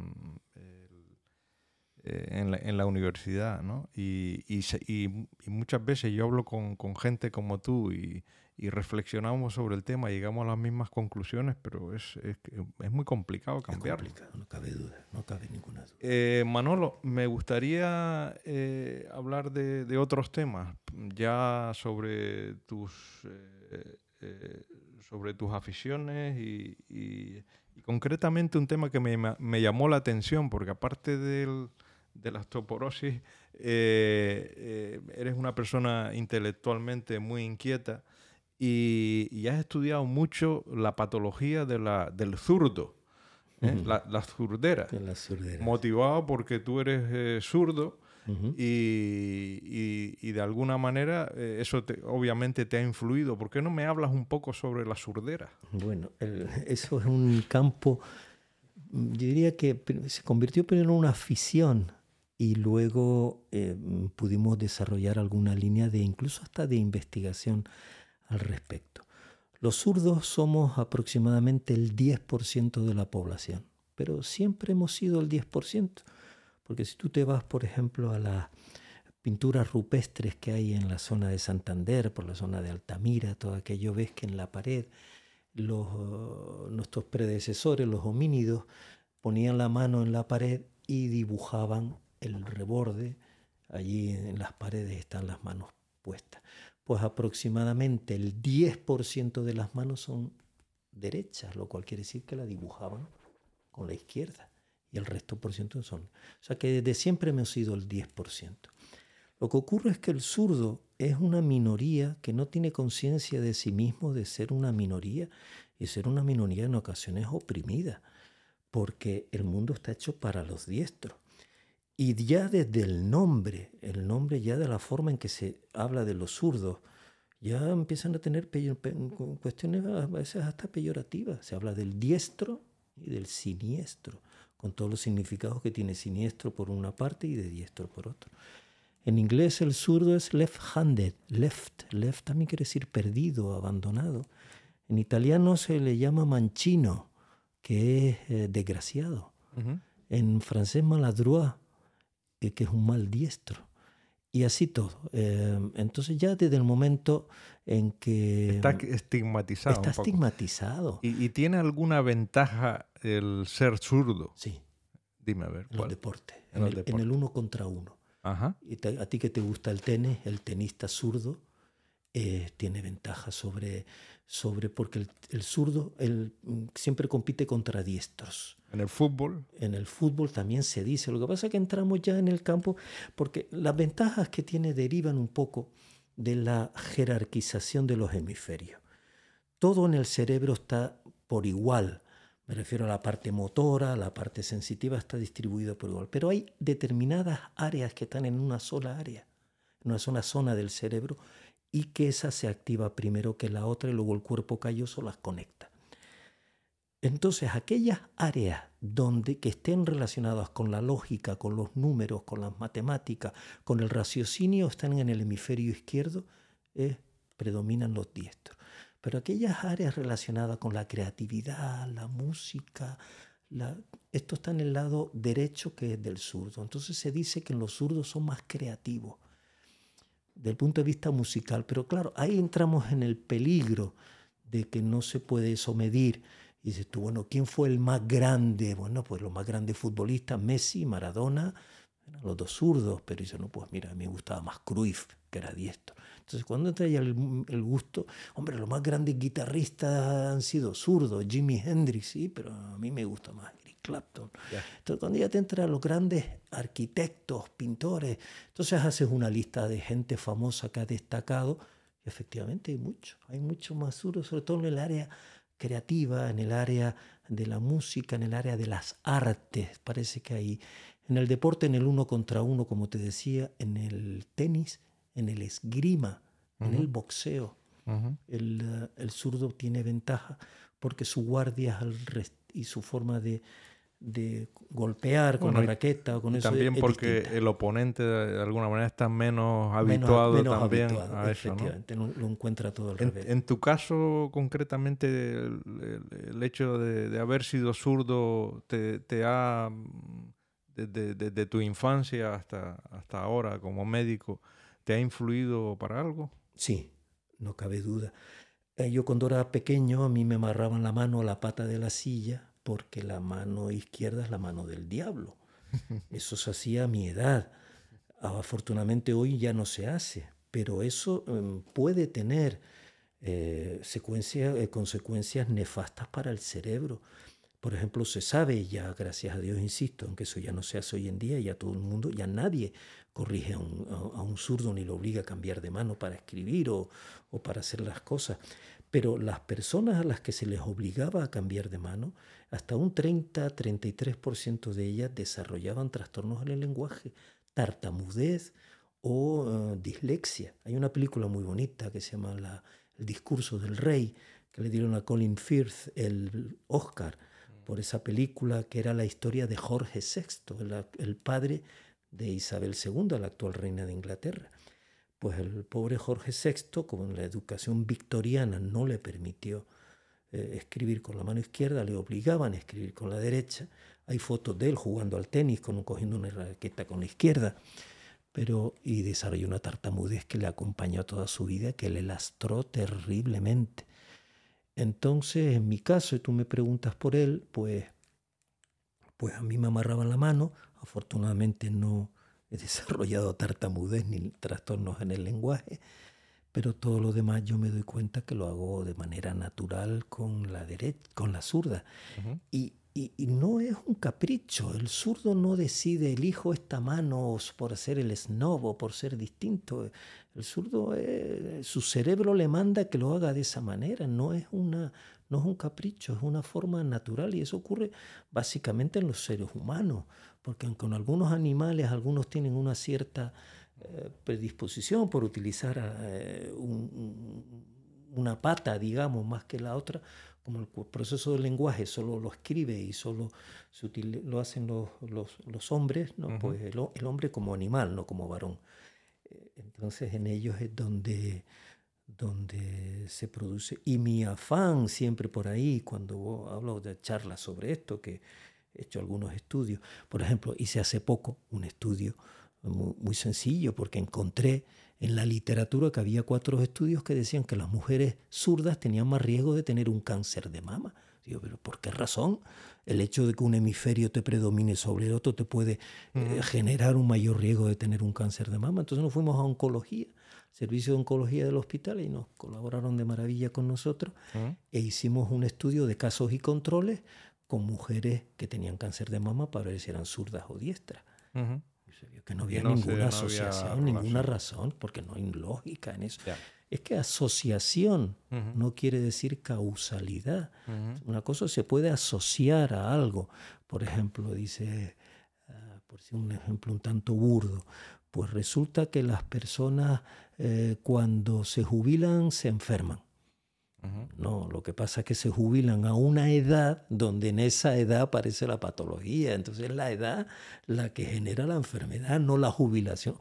eh, en, la, en, la, universidad, ¿no? Y, y, y, muchas veces yo hablo con, con gente como tú y, y reflexionamos sobre el tema, llegamos a las mismas conclusiones, pero es, es, es muy complicado cambiarlo. Es complicado, no cabe duda, no cabe ninguna duda. Eh, Manolo, me gustaría eh, hablar de, de, otros temas, ya sobre tus, eh, sobre tus aficiones y, y, y, concretamente un tema que me, me, llamó la atención, porque aparte del, de la osteoporosis, eres una persona intelectualmente muy inquieta y, has estudiado mucho la patología de la, del zurdo, ¿eh? la, la, zurdera. Motivado porque tú eres eh, zurdo y, y, de alguna manera eh, eso obviamente te ha influido. ¿Por qué no me hablas un poco sobre la zurdera? Bueno, eso es un campo, yo diría que se convirtió primero en una afición y luego pudimos desarrollar alguna línea de incluso hasta de investigación al respecto. Los zurdos somos aproximadamente el 10% de la población, pero siempre hemos sido el 10%, porque si tú te vas, por ejemplo, a las pinturas rupestres que hay en la zona de Santander, por la zona de Altamira, todo aquello, ves que en la pared los, nuestros predecesores, los homínidos, ponían la mano en la pared y dibujaban el reborde. Allí en las paredes están las manos puestas pues aproximadamente el 10% de las manos son derechas, lo cual quiere decir que la dibujaban con la izquierda y el resto por ciento son. O sea que desde siempre me ha sido el 10%. Lo que ocurre es que el zurdo es una minoría que no tiene conciencia de sí mismo de ser una minoría y ser una minoría en ocasiones oprimida, porque el mundo está hecho para los diestros. Y ya desde el nombre, el nombre ya de la forma en que se habla de los zurdos, ya empiezan a tener cuestiones a veces hasta peyorativas. Se habla del diestro y del siniestro, con todos los significados que tiene siniestro por una parte y de diestro por otra. En inglés el zurdo es left-handed, left, left también quiere decir perdido, abandonado. En italiano se le llama manchino, que es eh, desgraciado. En francés maladroit, que, es un mal diestro. Y así todo. Eh, entonces ya desde el momento en que... Está estigmatizado. Está estigmatizado. ¿Y, tiene alguna ventaja el ser zurdo? Sí. Dime a ver. En el deporte. En, el, uno contra uno. Ajá. Y a ti que te gusta el tenis, el tenista zurdo eh, tiene ventaja sobre, sobre porque el, el zurdo el, siempre compite contra diestros. En el fútbol. En el fútbol también se dice. Lo que pasa es que entramos ya en el campo porque las ventajas que tiene derivan un poco de la jerarquización de los hemisferios. Todo en el cerebro está por igual. Me refiero a la parte motora, la parte sensitiva está distribuida por igual. Pero hay determinadas áreas que están en una sola área, en una sola zona del cerebro, y que esa se activa primero que la otra y luego el cuerpo calloso las conecta. Entonces, aquellas áreas donde que estén relacionadas con la lógica, con los números, con las matemáticas, con el raciocinio, están en el hemisferio izquierdo, eh, predominan los diestros. Pero aquellas áreas relacionadas con la creatividad, la música, esto está en el lado derecho que es del zurdo. Entonces se dice que los zurdos son más creativos del punto de vista musical. Pero claro, ahí entramos en el peligro de que no se puede eso medir. Y dices tú, bueno, ¿quién fue el más grande? Bueno, pues los más grandes futbolistas, Messi, Maradona, los dos zurdos. Pero dice, no, pues mira, a mí me gustaba más Cruyff, que era diestro. Entonces, cuando entra ya el, gusto, hombre, los más grandes guitarristas han sido zurdos, Jimi Hendrix, sí, pero a mí me gusta más Eric Clapton. Entonces, cuando ya te entran los grandes arquitectos, pintores, entonces haces una lista de gente famosa que ha destacado, y efectivamente hay mucho, hay mucho más zurdos, sobre todo en el área creativa, en el área de la música, en el área de las artes. Parece que hay en el deporte, en el uno contra uno, como te decía, en el tenis, en el esgrima, en el boxeo. el, eh, el, zurdo tiene ventaja porque su guardia y su forma de, de golpear con la raqueta o con eso. También porque el oponente de alguna manera está menos habituado también a eso. ¿no? lo encuentra todo al en, revés. En tu caso, concretamente, el, hecho de, haber sido zurdo te, te ha, desde, desde, tu infancia hasta, hasta ahora como médico, ¿Te ha influido para algo? Sí, no cabe duda. Eh, yo cuando era pequeño a mí me amarraban la mano a la pata de la silla porque la mano izquierda es la mano del diablo. [LAUGHS] Eso se hacía a mi edad. Afortunadamente hoy ya no se hace, pero eso em, puede tener eh, eh, consecuencias nefastas para el cerebro. Por ejemplo, se sabe ya, gracias a Dios, insisto, aunque eso ya no se hace hoy en día, ya todo el mundo, ya nadie corrige a un, zurdo ni lo obliga a cambiar de mano para escribir o, para hacer las cosas. Pero las personas a las que se les obligaba a cambiar de mano, hasta un 30-33% de ellas desarrollaban trastornos en el lenguaje, tartamudez o eh, dislexia. Hay una película muy bonita que se llama El discurso del rey, que le dieron a Colin Firth el Oscar por esa película que era la historia de Jorge VI, el padre de Isabel II, la actual reina de Inglaterra. Pues el pobre Jorge VI, como la educación victoriana no le permitió eh, escribir con la mano izquierda, le obligaban a escribir con la derecha. Hay fotos de él jugando al tenis, con, cogiendo una raqueta con la izquierda, pero y desarrolló una tartamudez que le acompañó toda su vida, que le lastró terriblemente. Entonces, en mi caso, y tú me preguntas por él, pues, pues a mí me amarraban la mano, Afortunadamente no he desarrollado tartamudez ni trastornos en el lenguaje, pero todo lo demás yo me doy cuenta que lo hago de manera natural con la derecha, con la zurda. y, no es un capricho, el zurdo no decide elijo esta mano por ser el snob o por ser distinto. El zurdo, eh, su cerebro le manda que lo haga de esa manera, no es una no es un capricho, es una forma natural y eso ocurre básicamente en los seres humanos porque con algunos animales, algunos tienen una cierta eh, predisposición por utilizar eh, una pata, digamos, más que la otra, como el proceso del lenguaje solo lo escribe y solo lo hacen los, los, hombres, ¿no? pues el, hombre como animal, no como varón. Eh, entonces en ellos es donde, donde se produce. Y mi afán siempre por ahí, cuando hablo de charlas sobre esto, que he hecho algunos estudios. Por ejemplo, hice hace poco un estudio muy, sencillo porque encontré en la literatura que había cuatro estudios que decían que las mujeres zurdas tenían más riesgo de tener un cáncer de mama. Digo, pero ¿por qué razón? El hecho de que un hemisferio te predomine sobre el otro te puede eh, generar un mayor riesgo de tener un cáncer de mama. Entonces nos fuimos a oncología, servicio de oncología del hospital, y nos colaboraron de maravilla con nosotros e hicimos un estudio de casos y controles con mujeres que tenían cáncer de mama para ver si eran zurdas o diestras. se vio que no había ninguna asociación, ninguna razón, porque no hay lógica en eso. Es que asociación no quiere decir causalidad. Una cosa se puede asociar a algo. Por ejemplo, dice, ah, por decir un ejemplo un tanto burdo, pues resulta que las personas eh, cuando se jubilan se enferman. No, lo que pasa es que se jubilan a una edad donde en esa edad aparece la patología. Entonces es la edad la que genera la enfermedad, no la jubilación.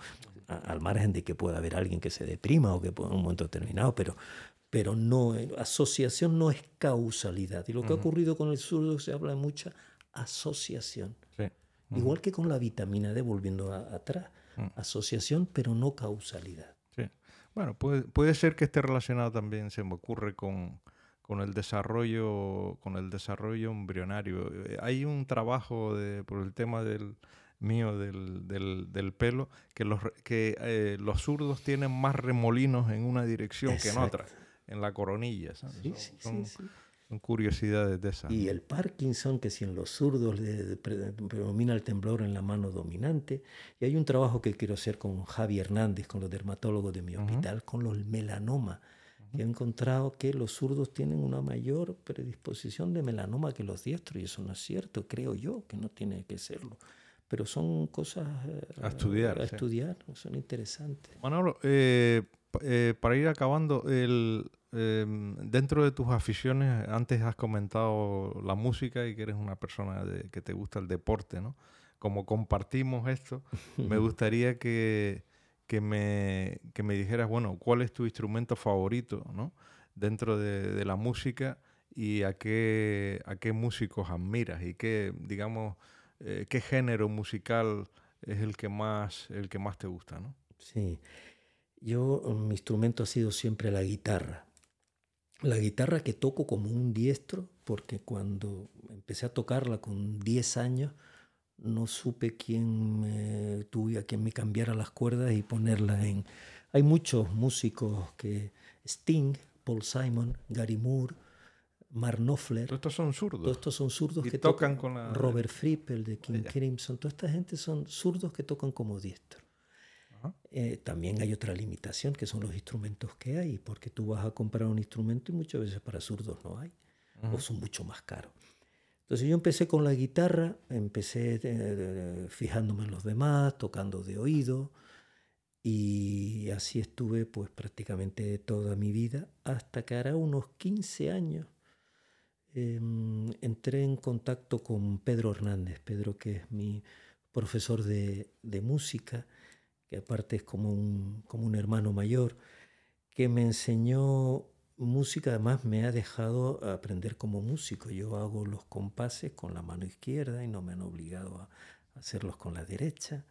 al margen de que pueda haber alguien que se deprima o que pueda en un momento determinado, pero, pero no, asociación no es causalidad. Y lo que ha ocurrido con el zurdo se habla de mucha asociación. Igual que con la vitamina D, volviendo atrás. Mm. Asociación, pero no causalidad. Sí. Bueno, puede, puede ser que esté relacionado también, se me ocurre, con, con el desarrollo, con el desarrollo embrionario. Eh, hay un trabajo de, por el tema del mío del, del, pelo que los que eh, los zurdos tienen más remolinos en una dirección que en otra, en la coronilla. Sí, son, sí, son, curiosidades de esas. Y el Parkinson, que si en los zurdos le predomina el temblor en la mano dominante. Y hay un trabajo que quiero hacer con Javi Hernández, con los dermatólogos de mi hospital, con los melanoma y he encontrado que los zurdos tienen una mayor predisposición de melanoma que los diestros, y eso no es cierto, creo yo que no tiene que serlo. Pero son cosas a estudiar, a estudiar son interesantes. Manolo, eh, eh, para ir acabando, el, em, dentro de tus aficiones, antes has comentado la música y que eres una persona de, que te gusta el deporte, ¿no? Como compartimos esto, [LAUGHS] me gustaría que que me, que me dijeras, bueno, cuál es tu instrumento favorito ¿no? dentro de, la música y a qué, a qué músicos admiras y qué, digamos, eh, qué género musical es el que más, el que más te gusta, ¿no? Sí, yo mi instrumento ha sido siempre la guitarra. La guitarra que toco como un diestro, porque cuando empecé a tocarla con 10 años, no supe quién me, tuve a quien me cambiara las cuerdas y ponerla en... Hay muchos músicos que... Sting, Paul Simon, Gary Moore, Mark Knopfler. Todos estos son zurdos. Todos estos son zurdos que tocan, con la... Robert Fripp, el de King Crimson. Toda esta gente son zurdos que tocan como diestro. Eh, también hay otra limitación que son los instrumentos que hay, porque tú vas a comprar un instrumento y muchas veces para zurdos no hay, o son mucho más caros. Entonces yo empecé con la guitarra, empecé eh, fijándome en los demás, tocando de oído y así estuve pues prácticamente toda mi vida hasta que hará unos 15 años em, entré en contacto con Pedro Hernández, Pedro que es mi profesor de, de música, que aparte es como un, como un hermano mayor, que me enseñó música además me ha dejado aprender como músico. Yo hago los compases con la mano izquierda y no me han obligado a hacerlos con la derecha.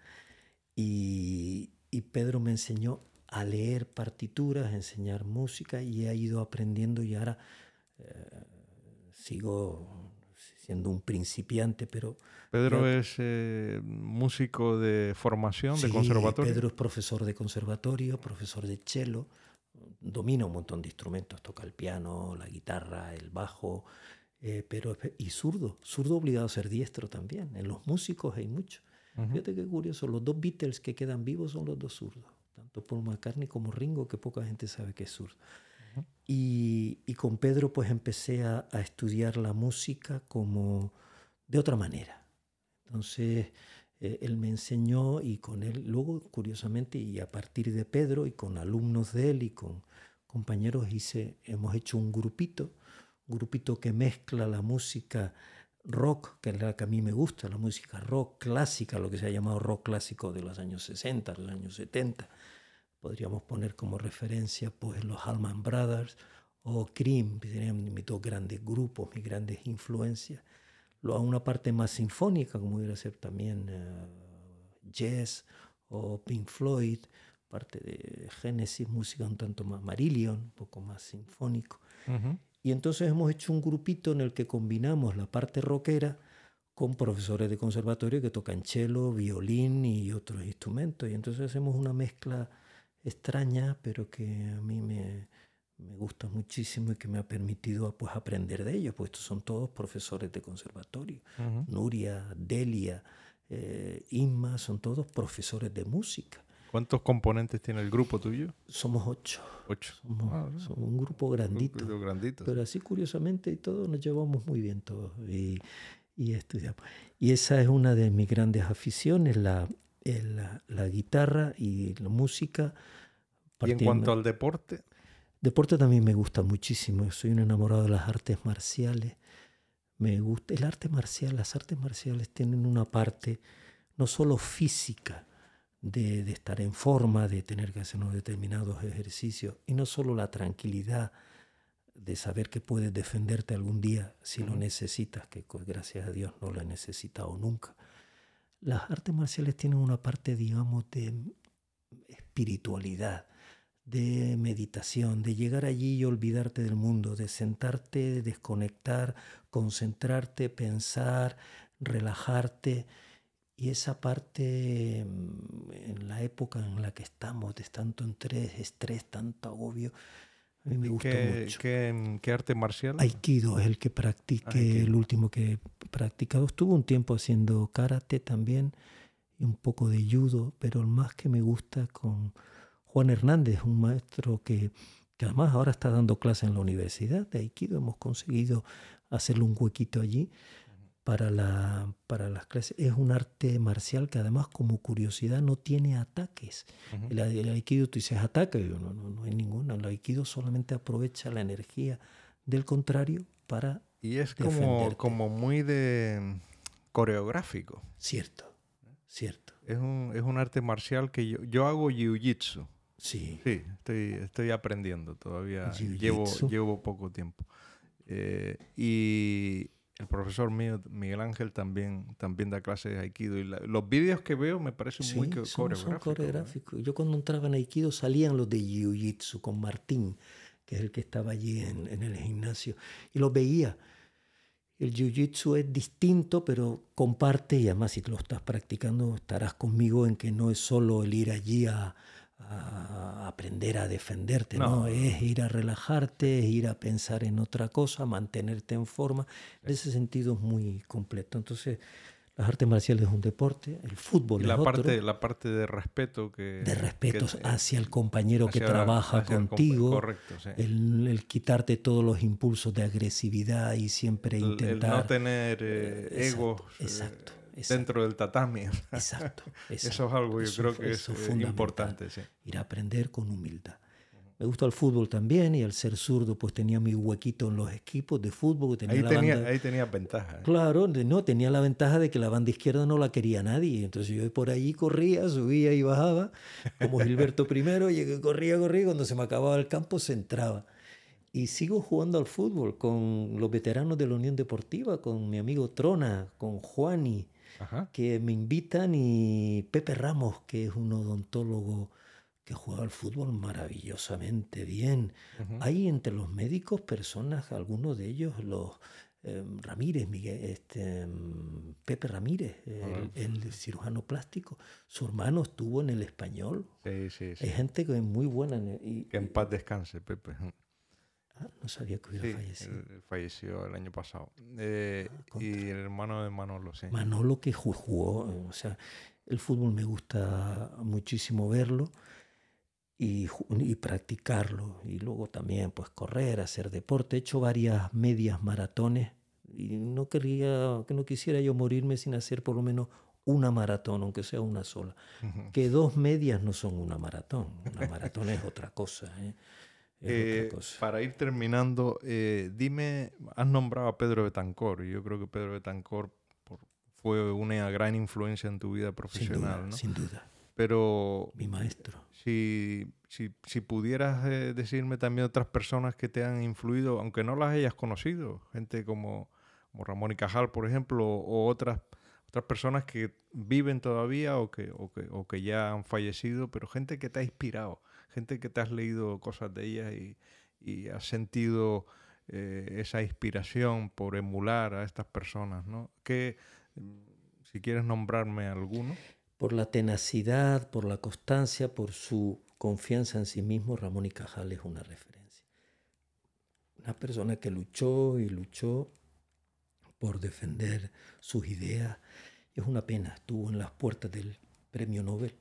Y, Pedro me enseñó a leer partituras, a enseñar música y he ido aprendiendo y ahora eh, sigo siendo un principiante, pero... Pedro es eh, músico de formación, de conservatorio. Pedro es profesor de conservatorio, profesor de cello domina un montón de instrumentos, toca el piano, la guitarra, el bajo, eh, pero y zurdo, zurdo obligado a ser diestro también. En los músicos hay mucho. Fíjate qué curioso, los dos Beatles que quedan vivos son los dos zurdos, tanto Paul McCartney como Ringo, que poca gente sabe que es zurdo. Y, con Pedro pues empecé a, a, estudiar la música como de otra manera. Entonces eh, él me enseñó y con él, luego curiosamente, y a partir de Pedro y con alumnos de él y con compañeros hice, hemos hecho un grupito, un grupito que mezcla la música rock, que es la que a mí me gusta, la música rock clásica, lo que se ha llamado rock clásico de los años 60, los años 70. Podríamos poner como referencia pues los Allman Brothers o Cream, que serían mis dos grandes grupos, mis grandes influencias a una parte más sinfónica, como hubiera ser también uh, jazz o Pink Floyd, parte de Genesis, música un tanto más Marillion, un poco más sinfónico. Y entonces hemos hecho un grupito en el que combinamos la parte rockera con profesores de conservatorio que tocan cello, violín y otros instrumentos. Y entonces hacemos una mezcla extraña, pero que a mí me, me gusta muchísimo y que me ha permitido pues, aprender de ellos, pues estos son todos profesores de conservatorio. Nuria, Delia, eh, Inma, son todos profesores de música. ¿Cuántos componentes tiene el grupo tuyo? Somos ocho. Ocho. Somos, ah, un grupo grandito. Un grandito. Pero así curiosamente y todos nos llevamos muy bien todos y, y estudiamos. Y esa es una de mis grandes aficiones, la, la, la guitarra y la música. ¿Y en cuanto al deporte? Deporte también me gusta muchísimo. Soy un enamorado de las artes marciales. Me gusta el arte marcial. Las artes marciales tienen una parte no solo física de, de estar en forma, de tener que hacer unos determinados ejercicios, y no solo la tranquilidad de saber que puedes defenderte algún día si lo necesitas, que gracias a Dios no lo he necesitado nunca. Las artes marciales tienen una parte, digamos, de espiritualidad, de meditación, de llegar allí y olvidarte del mundo, de sentarte, desconectar, concentrarte, pensar, relajarte. Y esa parte, mm, en la época en la que estamos, de tanto estrés, estrés, tanto agobio, me ¿Qué, mucho. qué- qué arte marcial? Aikido es el que practiqué, el último que he practicado. Estuve un tiempo haciendo karate también y un poco de judo, pero el más que me gusta con Juan Hernández, un maestro que, que además ahora está dando clase en la universidad de Aikido. Hemos conseguido hacerle un huequito allí para, la, para las clases. Es un arte marcial que además como curiosidad no tiene ataques. Ujú. El, el aikido tú dices ataque, yo, no, no, no hay ninguna. El aikido solamente aprovecha la energía del contrario para... Y es como, defenderte. como muy de mm, coreográfico. Cierto, cierto. Es un, es un arte marcial que yo, yo hago jiu-jitsu. Sí, Sí, estoy, estoy aprendiendo todavía. Llevo, llevo poco tiempo. Eh, y el profesor mío, Miguel Ángel, también, también da clases de Aikido. Y la- los vídeos que veo me parecen sí muy co- son, son coreográficos. ¿eh? coreográficos. Yo cuando entraba en aikido salían los de jiu-jitsu con Martín, que es el que estaba allí en, en el gimnasio, y los veía. El jiu-jitsu es distinto, pero comparte, y además si lo estás practicando estarás conmigo en que no es solo el ir allí a, a aprender a defenderte, ¿no? No. Es ir a relajarte, es ir a pensar en otra cosa, mantenerte en forma. En ese sentido es muy completo. Entonces, las artes marciales es un deporte, el fútbol Y es la otro, parte, la parte de respeto que... de respeto que- hacia el compañero que trabaja hacia el contigo. Correcto, sí. El, el quitarte todos los impulsos de agresividad y siempre El- el intentar... no tener eh, Eh, exacto, egos eh, exacto, exacto. dentro del tatami. [LAUGHS] Exacto, exacto. Eso es algo yo Eso- creo que es eh, importante. Sí. Ir a aprender con humildad. Me gusta el fútbol también y al ser zurdo pues tenía mi huequito en los equipos de fútbol. Tenía Ahí, la tenía, banda- ahí tenía ventaja. ¿eh? Claro, no, tenía la ventaja de que la banda izquierda no la quería nadie. Entonces yo por ahí corría, subía y bajaba, como Gilberto [LAUGHS] I, llegué, corría, corría, cuando se me acababa el campo se entraba. Y sigo jugando al fútbol con los veteranos de la Unión Deportiva, con mi amigo Trona, con Juani, Ajá. que me invitan, y Pepe Ramos, que es un odontólogo que juega al fútbol maravillosamente bien. Hay entre los médicos personas, algunos de ellos, los eh, Ramírez, Miguel, este, mm, Pepe Ramírez, el, el cirujano plástico, su hermano estuvo en el español. Sí, sí, sí. Hay gente que es muy buena. en el- y- Que en paz descanse, Pepe. Ah, no sabía que hubiera Sí, fallecido. él- él falleció el año pasado. Eh, contra. y el hermano de Manolo, sí. Manolo que ju- jugó, eh, o sea, el fútbol me gusta muchísimo verlo y, y practicarlo. Y luego también pues correr, hacer deporte. He hecho varias medias maratones y no quería, que no quisiera yo morirme sin hacer por lo menos una maratón, aunque sea una sola. Que dos medias no son una maratón. Una maratón es otra cosa. ¿eh? Eh, para ir terminando, eh, dime, has nombrado a Pedro Betancor, y yo creo que Pedro Betancor por- fue una gran influencia en tu vida Sin profesional, duda, ¿no? sin duda. Pero Mi maestro. si, si, si pudieras eh, decirme también otras personas que te han influido, aunque no las hayas conocido, gente como, como Ramón y Cajal, por ejemplo, o otras, otras personas que viven todavía o que, o, que, o que ya han fallecido, pero gente que te ha inspirado, gente que te has leído cosas de ellas y, y has sentido eh, esa inspiración por emular a estas personas, ¿no? Que, si quieres nombrarme alguno. Por la tenacidad, por la constancia, por su confianza en sí mismo, Ramón y Cajal es una referencia. Una persona que luchó y luchó por defender sus ideas. Es una pena, estuvo en las puertas del premio Nobel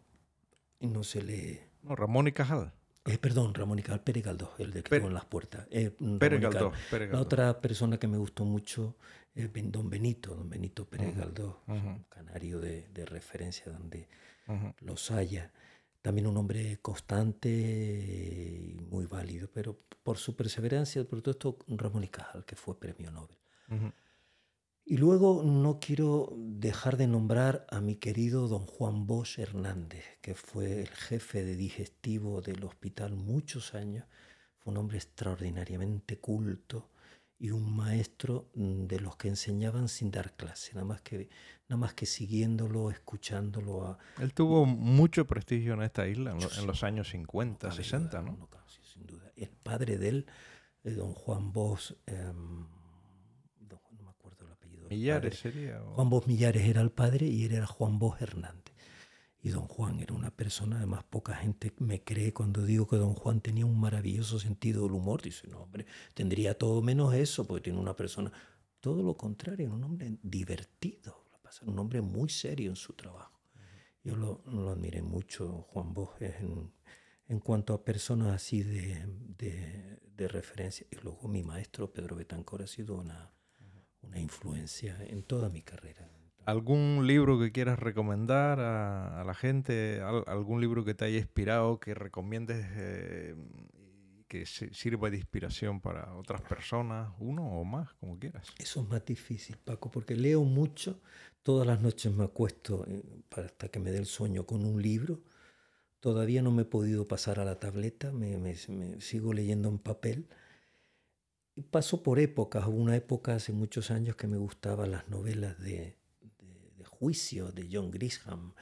y no se le... No, Ramón y Cajal. Eh, perdón, Ramón y Cajal, Pérez Galdós, el de que Pérez- en las puertas. Eh, Ramón Pérez. Galdós, Pérez La Galdós. otra persona que me gustó mucho es don Benito, don Benito Pérez Galdós, un canario de, de referencia donde Ujú. los haya. También un hombre constante y muy válido, pero por su perseverancia, por todo esto, Ramón y Cajal, que fue premio Nobel. Y luego no quiero dejar de nombrar a mi querido don Juan Bosch Hernández, que fue el jefe de digestivo del hospital muchos años, Fue un hombre extraordinariamente culto y un maestro mm, de los que enseñaban sin dar clase, nada más que, nada más que siguiéndolo, escuchándolo. A... Él tuvo mucho prestigio en esta isla en, los años 50, 60, ¿no? sin duda. El padre de él, eh, don Juan Bosch, em, no me acuerdo el apellido. Millares sería. Juan Bosch Millares era el padre y él era Juan Bosch Hernández. Y don Juan era una persona, además poca gente me cree cuando digo que don Juan tenía un maravilloso sentido del humor. Dice, no, hombre, tendría todo menos eso, porque tiene una persona... Todo lo contrario, un hombre divertido, un hombre muy serio en su trabajo. Yo lo, lo admiré mucho, Juan Borges, en, en, cuanto a personas así de, de, de, referencia. Y luego mi maestro, Pedro Betancor, ha sido una, una influencia en toda mi carrera. ¿Algún libro que quieras recomendar a, la gente? ¿Algún libro que te haya inspirado, que recomiendes eh, que sirva de inspiración para otras personas? Uno o más, como quieras. Eso es más difícil, Paco, porque leo mucho. Todas las noches me acuesto eh, hasta que me dé el sueño con un libro. Todavía no me he podido pasar a la tableta, me, sigo leyendo en papel. Y paso por épocas. Hubo una época hace muchos años que me gustaban las novelas de, juicio de John Grisham.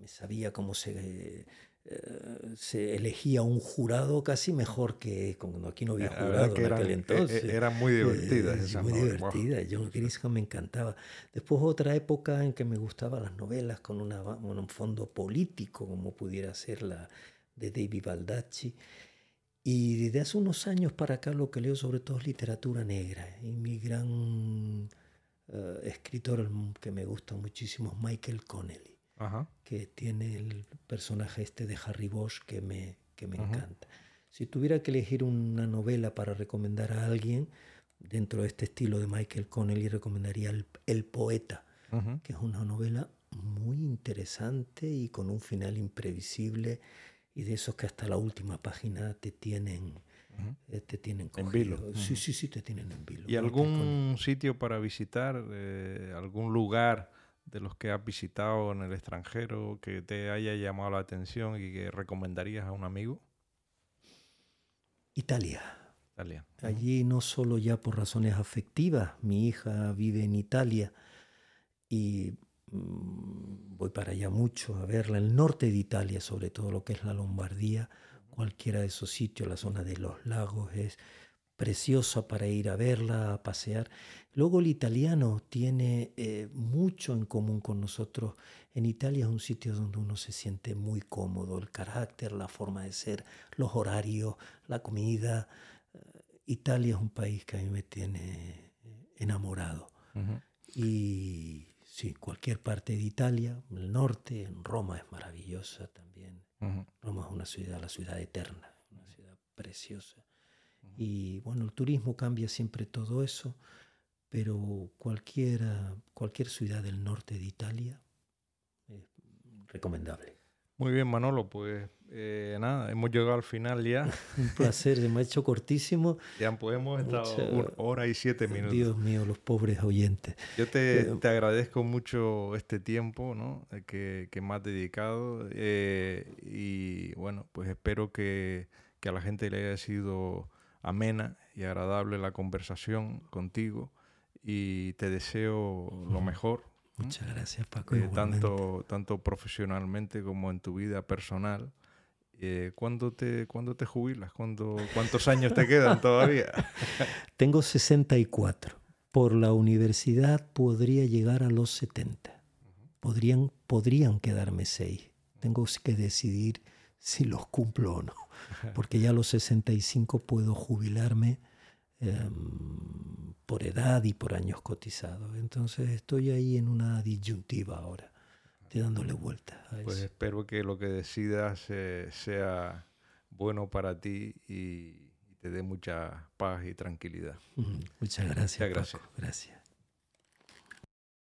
Me sabía cómo se, eh, se elegía un jurado casi mejor que cuando aquí no había jurado en aquel entonces. E, era muy divertida. Eh, muy divertida. John Grisham me encantaba. Después otra época en que me gustaban las novelas con una, un fondo político, como pudiera ser la de David Baldacci. Y desde hace unos años para acá lo que leo sobre todo es literatura negra. Y mi gran uh, escritor que me gusta muchísimo Michael Connelly, que tiene el personaje este de Harry Bosch que me, que me encanta. Si tuviera que elegir una novela para recomendar a alguien, dentro de este estilo de Michael Connelly, recomendaría El, Poeta, que es una novela muy interesante y con un final imprevisible y de esos que hasta la última página te tienen eh, te tienen En vilo. Sí, sí, sí, te tienen en vilo. ¿Y algún sitio para visitar, eh, algún lugar de los que has visitado en el extranjero que te haya llamado la atención y que recomendarías a un amigo? Italia. Italia. Allí no solo ya por razones afectivas, mi hija vive en Italia y voy para allá mucho a verla, el norte de Italia, sobre todo lo que es la Lombardía, cualquiera de esos sitios, la zona de los lagos es preciosa para ir a verla, a pasear. Luego el italiano tiene eh, mucho en común con nosotros. En Italia es un sitio donde uno se siente muy cómodo, el carácter, la forma de ser, los horarios, la comida. Eh, Italia es un país que a mí me tiene enamorado. Y sí, cualquier parte de Italia, el norte, en Roma es maravillosa también. Roma es una ciudad, la ciudad eterna, una ciudad preciosa. Y bueno, el turismo cambia siempre todo eso, pero cualquiera, cualquier ciudad del norte de Italia es recomendable. Muy bien, Manolo, pues eh, nada, hemos llegado al final ya. [LAUGHS] Un placer, se me ha hecho cortísimo. Ya podemos estar una hora y siete minutos. Dios mío, los pobres oyentes. Yo te, te agradezco mucho este tiempo ¿no? que, que me has dedicado eh, y bueno, pues espero que, que a la gente le haya sido amena y agradable la conversación contigo y te deseo lo mejor Muchas gracias, Paco. Eh, tanto, tanto profesionalmente como en tu vida personal. Eh, ¿cuándo, te, ¿Cuándo te jubilas? ¿Cuándo, ¿Cuántos años te quedan [LAUGHS] todavía? Tengo 64. Por la universidad podría llegar a los 70. Podrían, podrían quedarme 6. Tengo que decidir si los cumplo o no. [LAUGHS] Porque ya a los 65 puedo jubilarme Em, por edad y por años cotizados. Entonces estoy ahí en una disyuntiva ahora, estoy dándole vuelta. pues espero que lo que decidas eh, sea bueno para ti y, te dé mucha paz y tranquilidad. Muchas gracias. Muchas gracias. gracias.